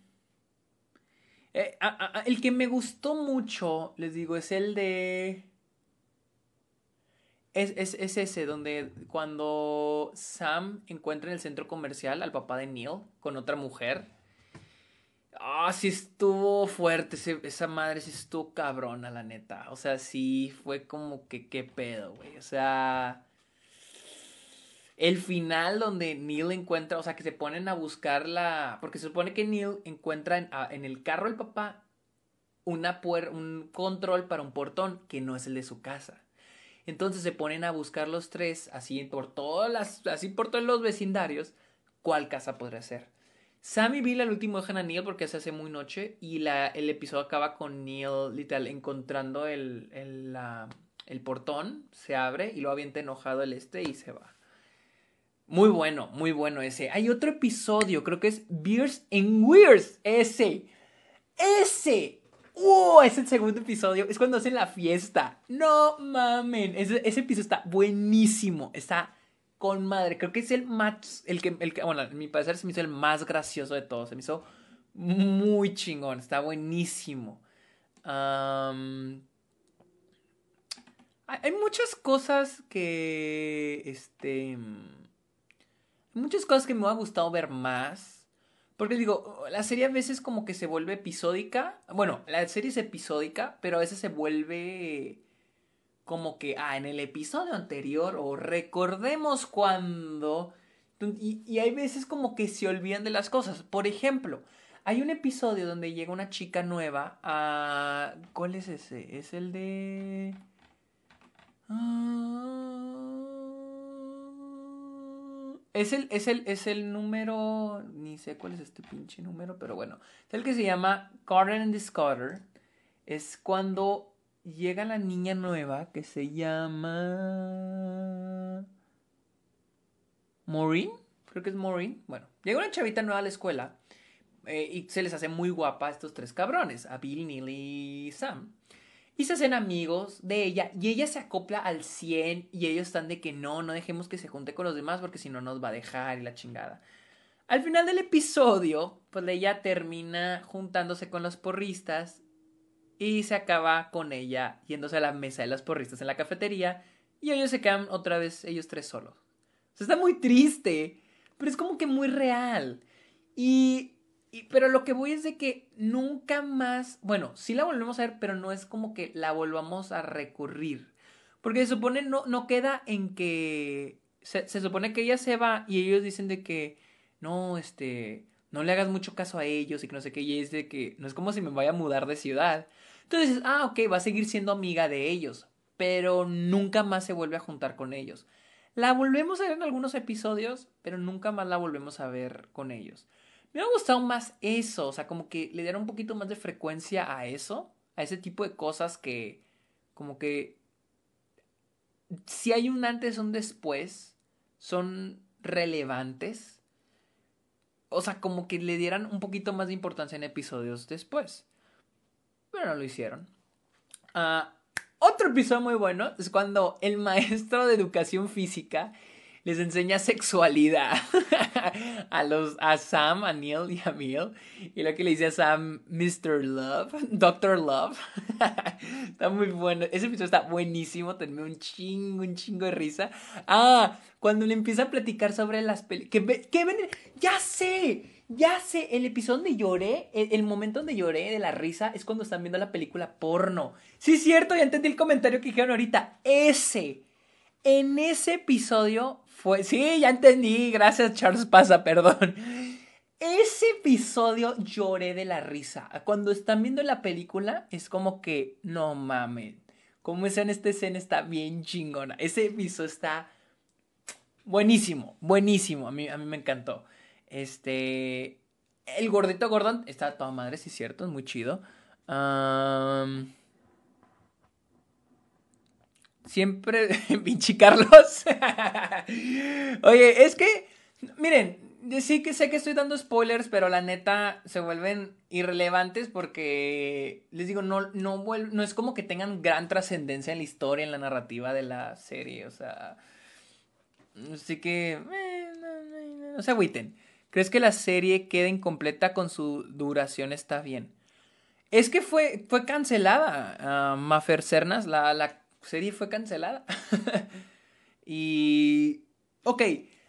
Eh, el que me gustó mucho, les digo, es el de. Es, es, ese, donde cuando Sam encuentra en el centro comercial al papá de Neil con otra mujer. Ah, sí estuvo fuerte, esa madre sí estuvo cabrona, la neta. O sea, sí fue como que qué pedo, güey. O sea, el final donde Neil encuentra, o sea, que se ponen a buscar la... Porque se supone que Neil encuentra en, el carro del papá una un control para un portón que no es el de su casa. Entonces se ponen a buscar los tres, así por todas las, así por todos los vecindarios, cuál casa podría ser. Sam y Bill al último dejan a Neil porque se hace muy noche y la, el episodio acaba con Neil literal encontrando el, el, el portón, se abre y lo avienta enojado el este y se va. Muy bueno, muy bueno ese. Hay otro episodio, creo que es Beers and Weirs. Ese. Ese. ¡Uh! Es el segundo episodio. Es cuando hacen la fiesta. No mamen. Ese, episodio está buenísimo. Está con madre. Creo que es el más. El que, el que, bueno, en mi parecer se me hizo el más gracioso de todos. Se me hizo muy chingón. Está buenísimo. hay muchas cosas que. Este muchas cosas que me ha gustado ver más. Porque digo, la serie a veces como que se vuelve episódica. Bueno, la serie es episódica, pero a veces se vuelve como que, ah, en el episodio anterior o recordemos cuando... Y, hay veces como que se olvidan de las cosas. Por ejemplo, hay un episodio donde llega una chica nueva a... ¿Cuál es ese? Es el de... Ah... Es el, es el, es el número. Ni sé cuál es este pinche número, pero bueno. Es el que se llama Carter and Discover. Es cuando llega la niña nueva que se llama. Maureen. Creo que es Maureen. Bueno, llega una chavita nueva a la escuela. Eh, y se les hace muy guapa a estos tres cabrones: a Bill, Neil y Sam y se hacen amigos de ella y ella se acopla al 100 y ellos están de que no, no dejemos que se junte con los demás porque si no nos va a dejar y la chingada. Al final del episodio, pues ella termina juntándose con los porristas y se acaba con ella yéndose a la mesa de los porristas en la cafetería y ellos se quedan otra vez ellos tres solos. O sea, está muy triste, pero es como que muy real. Y pero lo que voy es de que nunca más, bueno, sí la volvemos a ver, pero no es como que la volvamos a recurrir. Porque se supone, no, no queda en que, se, supone que ella se va y ellos dicen de que, no, este, no le hagas mucho caso a ellos y que no sé qué, y es de que, no es como si me vaya a mudar de ciudad. Entonces dices, ah, ok, va a seguir siendo amiga de ellos, pero nunca más se vuelve a juntar con ellos. La volvemos a ver en algunos episodios, pero nunca más la volvemos a ver con ellos. Me ha gustado más eso, o sea, como que le diera un poquito más de frecuencia a eso, a ese tipo de cosas que, como que, si hay un antes o un después, son relevantes. O sea, como que le dieran un poquito más de importancia en episodios después. Pero no lo hicieron. Ah, otro episodio muy bueno es cuando el <laughs> maestro de educación física les enseña sexualidad <laughs> a los a Sam, a Neil y a Neil. Y lo que le dice a Sam, Mr. Love, Doctor Love. <laughs> está muy bueno. Ese episodio está buenísimo. Tenme un chingo, un chingo de risa. Ah, cuando le empieza a platicar sobre las películas. Que, ven. Ya sé. Ya sé, el episodio donde lloré, el, el, momento donde lloré de la risa es cuando están viendo la película porno. Sí, cierto, ya entendí el comentario que dijeron ahorita. Ese, en ese episodio Sí, ya entendí. Gracias, Charles Pasa, perdón. Ese episodio lloré de la risa. Cuando están viendo la película, es como que, no mames. Como es en esta escena está bien chingona. Ese episodio está buenísimo, buenísimo. A mí, a mí me encantó. Este. El gordito Gordon está toda madre, sí cierto, es muy chido. Siempre, <laughs> pinche Carlos. <laughs> Oye, es que, miren, sí que sé que estoy dando spoilers, pero la neta se vuelven irrelevantes porque, les digo, no, no, no es como que tengan gran trascendencia en la historia, en la narrativa de la serie, o sea... Así que, eh, no, se agüiten. ¿Crees que la serie quede incompleta con su duración? Está bien. Es que fue, fue cancelada. Uh, Mafer Cernas, la, la serie fue cancelada. <laughs> y... Ok,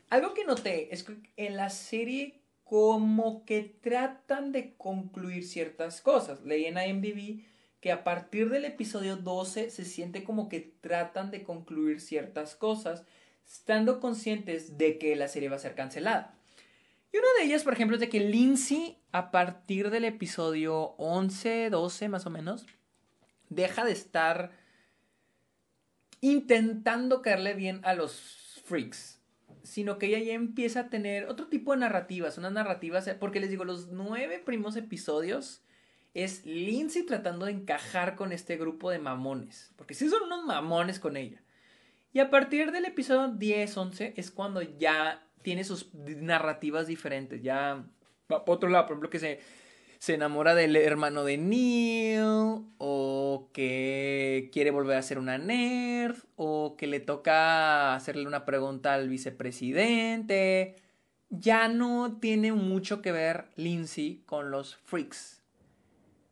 algo que noté es que en la serie como que tratan de concluir ciertas cosas. Leí en IMDb que a partir del episodio 12 se siente como que tratan de concluir ciertas cosas, estando conscientes de que la serie va a ser cancelada. Y una de ellas, por ejemplo, es de que Lindsay, a partir del episodio 11, 12 más o menos, deja de estar intentando caerle bien a los freaks, sino que ella ya empieza a tener otro tipo de narrativas, unas narrativas, porque les digo, los nueve primos episodios es Lindsay tratando de encajar con este grupo de mamones, porque sí son unos mamones con ella. Y a partir del episodio 10, 11 es cuando ya tiene sus narrativas diferentes, ya va por otro lado, por ejemplo, que se se enamora del hermano de Neil, o que quiere volver a ser una nerd, o que le toca hacerle una pregunta al vicepresidente. Ya no tiene mucho que ver Lindsay con los freaks.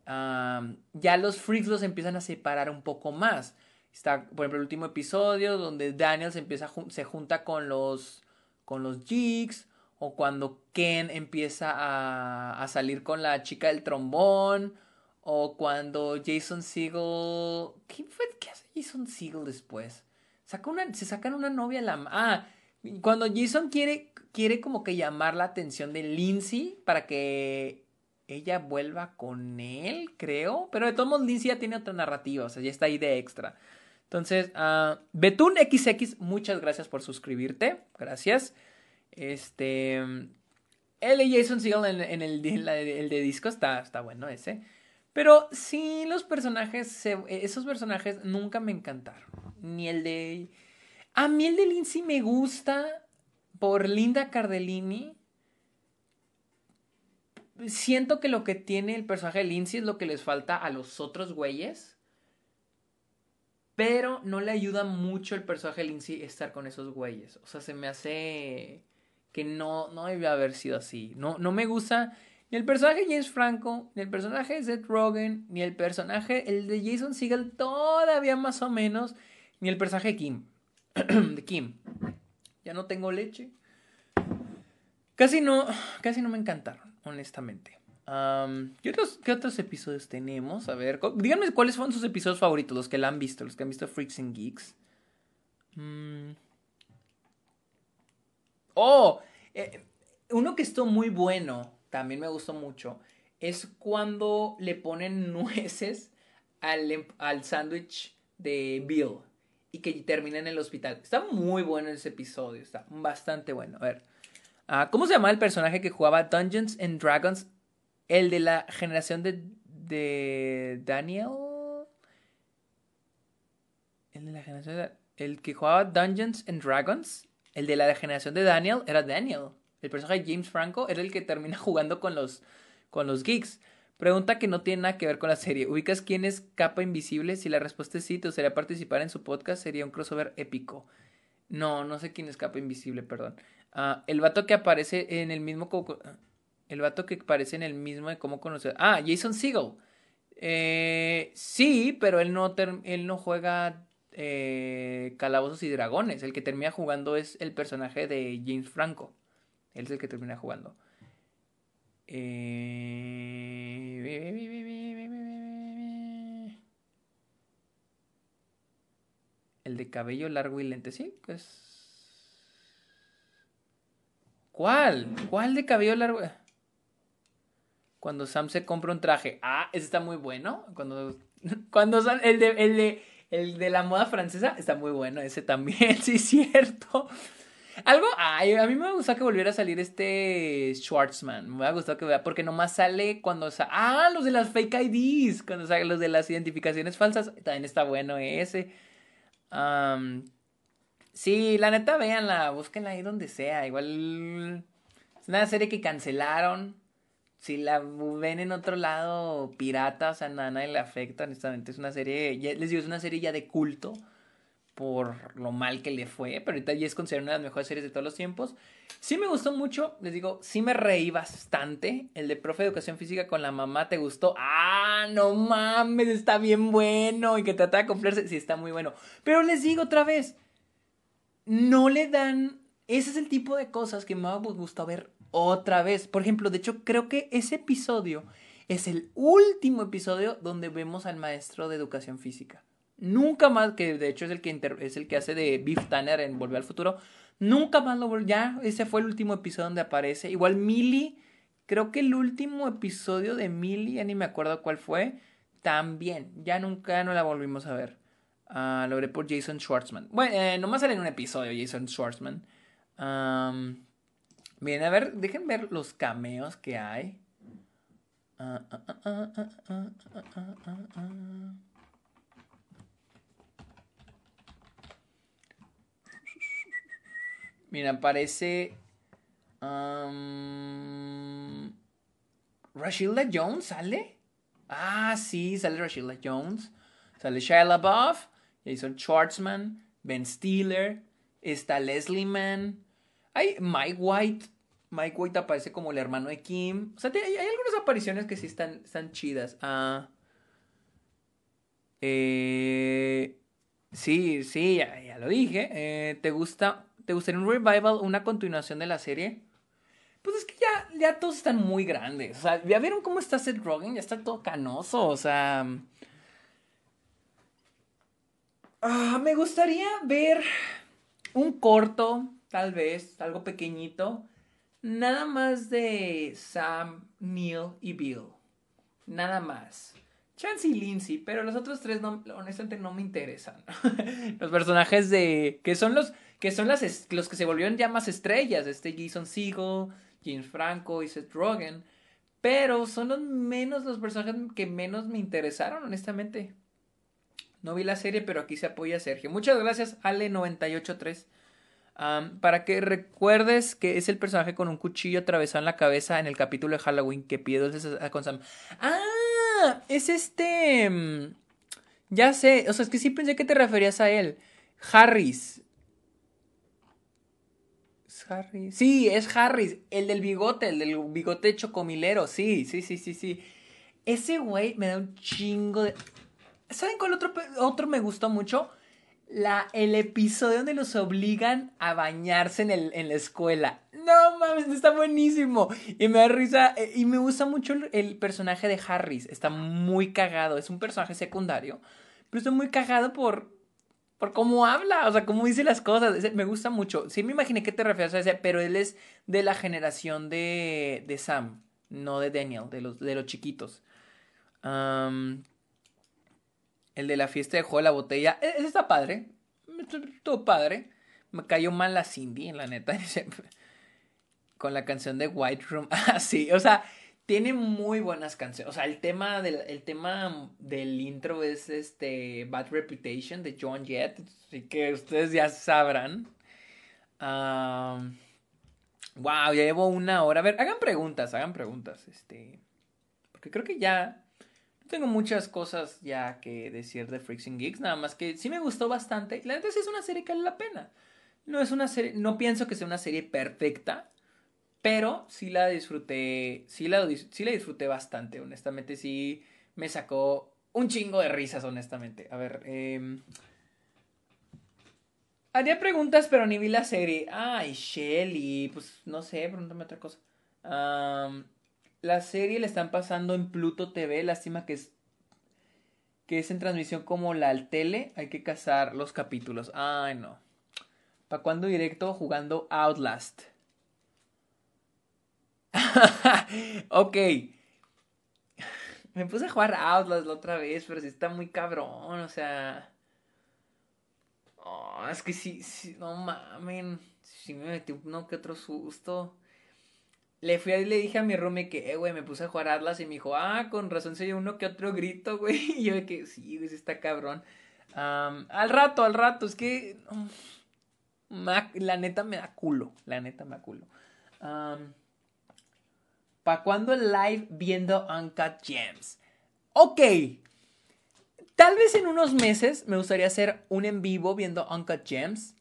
ya los freaks los empiezan a separar un poco más. Está, por ejemplo, el último episodio donde Daniel se, empieza, se junta con los, con los Jigs o cuando Ken empieza a, salir con la chica del trombón, o cuando Jason Segel... ¿Qué, fue, qué hace Jason Segel después? Saca una, se sacan una novia a la... Ah, cuando Jason quiere, quiere como que llamar la atención de Lindsay para que ella vuelva con él, creo. Pero de todos modos, Lindsay ya tiene otra narrativa, o sea, ya está ahí de extra. Entonces, uh, Betún XX, muchas gracias por suscribirte. Gracias. Este. El de Jason en, el, el, de disco está, está bueno ese. Pero sí, los personajes, esos personajes nunca me encantaron. Ni el de... A mí el de Lindsay me gusta por Linda Cardellini. Siento que lo que tiene el personaje de Lindsay es lo que les falta a los otros güeyes. Pero no le ayuda mucho el personaje de Lindsay estar con esos güeyes. O sea, se me hace que no, no debe haber sido así. No, no me gusta ni el personaje de James Franco, ni el personaje de Seth Rogen, ni el personaje, el de Jason Segel, todavía más o menos, ni el personaje de Kim. <clears throat> de Kim. Ya no tengo leche. Casi no, casi no me encantaron, honestamente. ¿qué, otros, ¿qué, otros, episodios tenemos? A ver, díganme cuáles fueron sus episodios favoritos, los que la han visto, los que han visto Freaks and Geeks. Mmm... Oh, eh, uno que estuvo muy bueno, también me gustó mucho, es cuando le ponen <laughs> nueces al, em, al sándwich de Bill y que termina en el hospital. Está muy bueno ese episodio, está bastante bueno. A ver, ah, ¿cómo se llama el personaje que jugaba Dungeons and Dragons? El de la generación de, de Daniel. El de la generación de, El que jugaba Dungeons and Dragons. El de la generación de Daniel era Daniel. El personaje de James Franco era el que termina <laughs> jugando con los, con los geeks. Pregunta que no tiene nada que ver con la serie. ¿Ubicas quién es Capa Invisible? Si la respuesta es sí, te gustaría participar en su podcast, sería un crossover épico. No, no sé quién es Capa Invisible, perdón. Ah, el vato que aparece en el mismo... El vato que aparece en el mismo de cómo conocer... Ah, Jason Segel. Eh, sí, pero él no, él no juega eh, Calabozos y Dragones. El que termina jugando es el personaje de James Franco. Él es el que termina jugando. El de cabello largo y lente, sí, pues. ¿Cuál? ¿Cuál de cabello largo? Cuando Sam se compra un traje. Ah, ese está muy bueno. Cuando. <laughs> Cuando el de, el de el de la moda francesa está muy bueno, ese también, <laughs> sí cierto. Algo, ay, a mí me gusta que volviera a salir este Schwartzman. Me ha gustado que vea, porque nomás sale cuando. ah, los de las fake IDs. Cuando salen los de las identificaciones falsas. También está bueno ese. sí, la neta, véanla. Búsquenla ahí donde sea. Igual. Es una serie que cancelaron si la ven en otro lado pirata, o sea, nada, le afecta, honestamente. Es una serie, les digo, es una serie ya de culto por lo mal que le fue, pero ahorita ya es considerada una de las mejores series de todos los tiempos. Sí me gustó mucho, les digo, sí me reí bastante. El de profe de educación física con la mamá, ¿te gustó? Ah, no mames, está bien bueno. Y que trata de comprarse, sí, está muy bueno. Pero les digo otra vez, no le dan... Ese es el tipo de cosas que me ha ver otra vez. Por ejemplo, de hecho, creo que ese episodio es el último episodio donde vemos al maestro de educación física. Nunca más, que de hecho es el que, es el que hace de Beef Tanner en Volver al Futuro. Nunca más lo ya, ese fue el último episodio donde aparece. Igual Millie, creo que el último episodio de Millie, ya ni me acuerdo cuál fue, también, ya nunca no la volvimos a ver. Uh, lo veré por Jason Schwartzman. Bueno, eh, nomás sale en un episodio Jason Schwartzman. Bien, a ver, dejen ver los cameos que hay. Mira, aparece. Um, Rashida Jones sale. Ah, sí, sale Rashida Jones. Sale Shia LaBeouf, Jason Schwartzman, Ben Stiller. Está Leslie Mann. Hay Mike White. Mike White aparece como el hermano de Kim. O sea, hay, algunas apariciones que sí están, están chidas. Ah. Eh, sí, sí, ya, lo dije. Eh, ¿Te gusta? ¿Te gustaría un revival, una continuación de la serie? Pues es que ya, ya todos están muy grandes. O sea, ¿ya vieron cómo está Seth Rogen? Ya está todo canoso. O sea. Ah, me gustaría ver un corto, tal vez, algo pequeñito Nada más de Sam, Neil y Bill. Nada más. Chance y Lindsay, pero los otros tres no, honestamente no me interesan. <laughs> los personajes de. que son los. que son las los que se volvieron ya más estrellas. Este Jason Segel, James Franco y Seth Rogen. Pero son los menos los personajes que menos me interesaron, honestamente. No vi la serie, pero aquí se apoya Sergio. Muchas gracias, Ale983 para que recuerdes que es el personaje con un cuchillo atravesado en la cabeza en el capítulo de Halloween que pide dulces con Sam. Ah, es este... Mm, ya sé, o sea, es que sí pensé que te referías a él. Harris. ¿Es Harris? Sí, es Harris, el del bigote, el del bigote chocomilero. Sí, sí, sí, sí, sí. Ese güey me da un chingo de... ¿Saben cuál otro, otro me gustó mucho? La, el episodio donde los obligan a bañarse en, el, en la escuela. No mames, está buenísimo. Y me da risa. Eh, y me gusta mucho el, personaje de Harris. Está muy cagado. Es un personaje secundario. Pero está muy cagado por, por cómo habla. O sea, cómo dice las cosas. me gusta mucho. Sí me imaginé que te refieres a ese. Pero él es de la generación de, de Sam. No de Daniel. De los, de los chiquitos. El de la fiesta de juego de la botella. E, ese está padre. Todo padre. Me cayó mal la Cindy, en la neta. <laughs> Con la canción de White Room. <laughs> Ah, sí. O sea, tiene muy buenas canciones. O sea, el tema del, el tema del intro es este Bad Reputation de John Jett. Así que ustedes ya sabrán. wow, ya llevo una hora. A ver, hagan preguntas, hagan preguntas. Este. Porque creo que ya tengo muchas cosas ya que decir de Freaks and Geeks, nada más que sí me gustó bastante. La verdad es una serie que vale la pena. No es una serie, no pienso que sea una serie perfecta, pero sí la disfruté, sí la, sí la disfruté bastante, honestamente sí me sacó un chingo de risas, honestamente. A ver, eh, haría preguntas, pero ni vi la serie. Ay, Shelly, pues no sé, pregúntame otra cosa. La serie la están pasando en Pluto TV. Lástima que es. Que es en transmisión como la tele. Hay que cazar los capítulos. Ay, no. ¿Para cuándo directo jugando Outlast? <laughs> ok. Me puse a jugar Outlast la otra vez, pero sí está muy cabrón, o sea. Oh, es que sí, no mames. Sí me metí uno que otro susto. Le fui y le dije a mi roomie que, eh, güey, me puse a jugar Atlas y me dijo, ah, con razón se oye uno que otro grito, <laughs> güey. Y yo que, sí, güey, está cabrón. al rato, al rato, es que. la neta me da culo. La neta me da culo. ¿Para cuándo live viendo Uncut Gems? Ok. Tal vez en unos meses me gustaría hacer un en vivo viendo Uncut Gems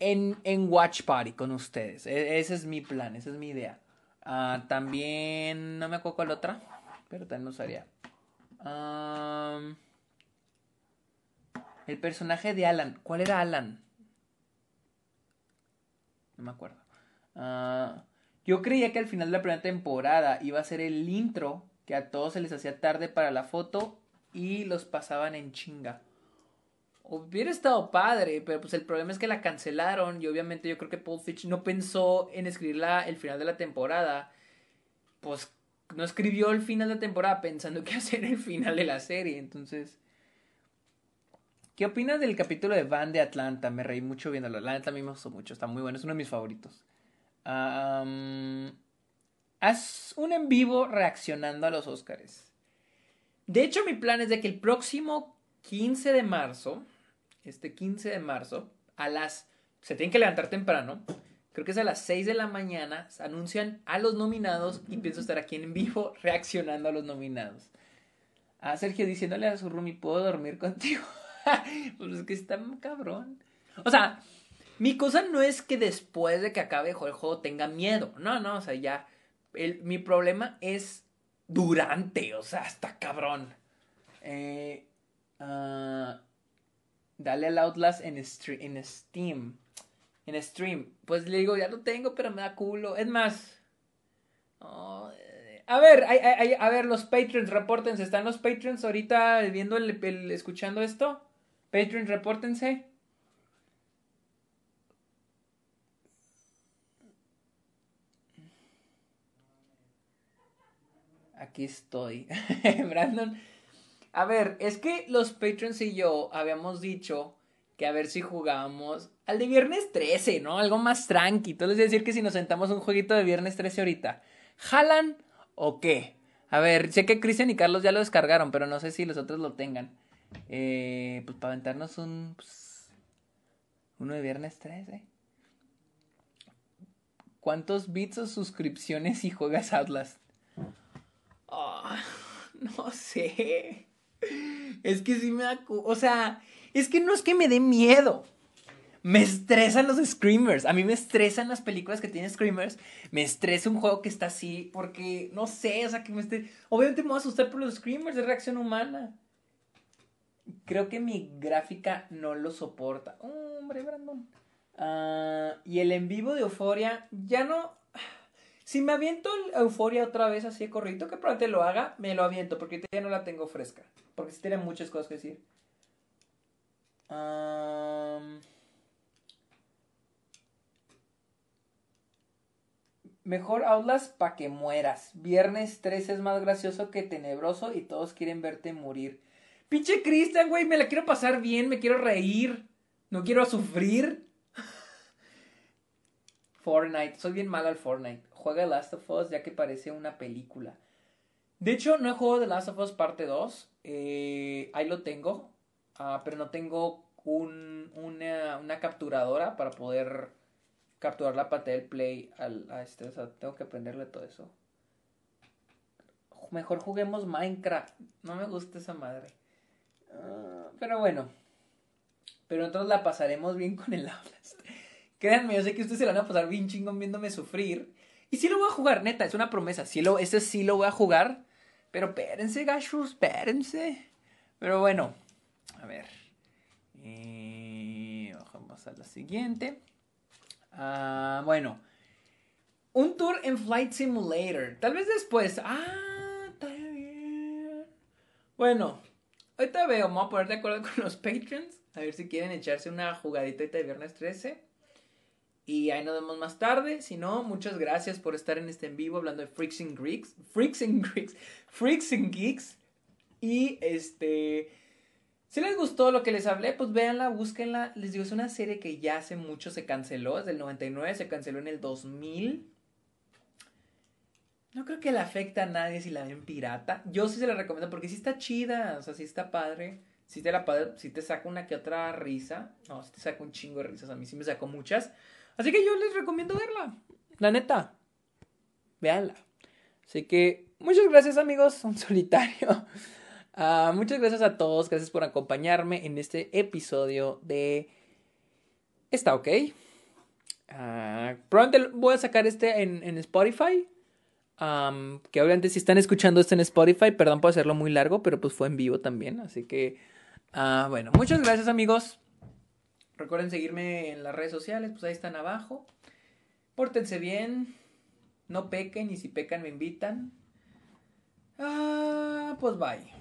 en, Watch Party con ustedes. E, ese es mi plan, esa es mi idea. Ah, también, no me acuerdo cuál otra, pero también lo usaría. el personaje de Alan, ¿cuál era Alan? No me acuerdo. Ah, Yo creía que al final de la primera temporada iba a ser el intro, que a todos se les hacía tarde para la foto y los pasaban en chinga. Hubiera estado padre, pero pues el problema es que la cancelaron y obviamente yo creo que Paul Fitch no pensó en escribirla el final de la temporada. Pues no escribió el final de la temporada pensando <laughs> que hacer el final de la serie, entonces... ¿Qué opinas del capítulo de Van de Atlanta? Me reí mucho viéndolo. La neta a mí me gustó mucho, está muy bueno, es uno de mis favoritos. haz un en vivo reaccionando a los Oscars. De hecho, mi plan es de que el próximo 15 de marzo, este 15 de marzo, a las... Se tienen que levantar temprano. Creo que es a las 6 de la mañana. Anuncian a los nominados y pienso estar aquí en vivo <laughs> reaccionando a los nominados. A Sergio diciéndole a su roomie, ¿puedo dormir contigo? <laughs> pues es que está cabrón. O sea, mi cosa no es que después de que acabe el juego tenga miedo. No, no, o sea, ya. El, mi problema es durante, o sea, está cabrón. Eh, uh, dale al Outlast en, en Steam. En stream. Pues le digo, ya lo tengo, pero me da culo. Es más. Oh, a ver, a ver, los Patreons, repórtense. ¿Están los Patreons ahorita viendo el escuchando esto? Patreon, repórtense. Aquí estoy. <laughs> Brandon. A ver, es que los Patreons y yo habíamos dicho que a ver si jugábamos al de viernes 13, ¿no? Algo más tranqui. Entonces, decir que si nos sentamos un jueguito de viernes 13 ahorita, ¿jalan o qué? A ver, sé que Cristian y Carlos ya lo descargaron, pero no sé si los otros lo tengan. Eh, pues para aventarnos un. Pues, uno de viernes 13. ¿Cuántos bits o suscripciones y juegas Atlas? Ah, <laughs> no sé. Es que sí me da. O sea, es que no es que me dé miedo. Me estresan los screamers. A mí me estresan las películas que tienen screamers. Me estresa un juego que está así. Porque, no sé, o sea, que me esté. Obviamente me voy a asustar por los screamers de reacción humana creo que mi gráfica no lo soporta. Hombre, Brandon. Ah, y el en vivo de Euforia, ya no. Si me aviento Euforia otra vez así de corrido, que probablemente lo haga, me lo aviento, porque ya no la tengo fresca. Porque sí tiene muchas cosas que decir. Mejor Outlast pa' que mueras. Viernes 3 es más gracioso que tenebroso y todos quieren verte morir. Pinche Cristian, güey, me la quiero pasar bien, me quiero reír, no quiero sufrir. <laughs> Fortnite, soy bien mal al Fortnite. Juega The Last of Us ya que parece una película. De hecho, no he jugado The Last of Us parte 2. Eh, ahí lo tengo. Ah, pero no tengo un, una, una, capturadora para poder capturar la pantalla del play al, a este. O sea, tengo que aprenderle todo eso. Mejor juguemos Minecraft. No me gusta esa madre. Ah, pero bueno. Pero nosotros la pasaremos bien con el <laughs> Outlast. Créanme, yo sé que ustedes se la van a pasar bien chingón viéndome sufrir. Y sí lo voy a jugar, neta, es una promesa. Sí lo, este sí lo voy a jugar. Pero espérense, gachos, espérense. Pero bueno, a ver. Eh, vamos a la siguiente. Ah, bueno. Un tour en Flight Simulator. Tal vez después. Ah, está bien. Bueno, Ahorita veo, vamos a poner de acuerdo con los Patreons. A ver si quieren echarse una jugadita de viernes 13. Y ahí nos vemos más tarde. Si no, muchas gracias por estar en este en vivo hablando de Freaks and Geeks. Freaks and Geeks. Freaks and Geeks. Y este. Si les gustó lo que les hablé, pues véanla, búsquenla. Les digo, es una serie que ya hace mucho se canceló. Es del 99, se canceló en el 2000. No creo que le afecte a nadie si la ven pirata. Yo sí se la recomiendo porque sí está chida, o sea, sí está padre. Sí te, la, sí te saca una que otra risa. No, sí te saca un chingo de risas. A mí sí me sacó muchas. Así que yo les recomiendo verla. La neta. Véanla. Así que muchas gracias amigos. Un <laughs> solitario. Uh, muchas gracias a todos. Gracias por acompañarme en este episodio de... Está ok. Uh, probablemente voy a sacar este en, en Spotify que obviamente si están escuchando esto en Spotify, perdón por hacerlo muy largo, pero pues fue en vivo también. Así que, uh, bueno, muchas gracias amigos. Recuerden seguirme en las redes sociales, pues ahí están abajo. Pórtense bien, no pequen y si pecan me invitan. Ah, pues bye.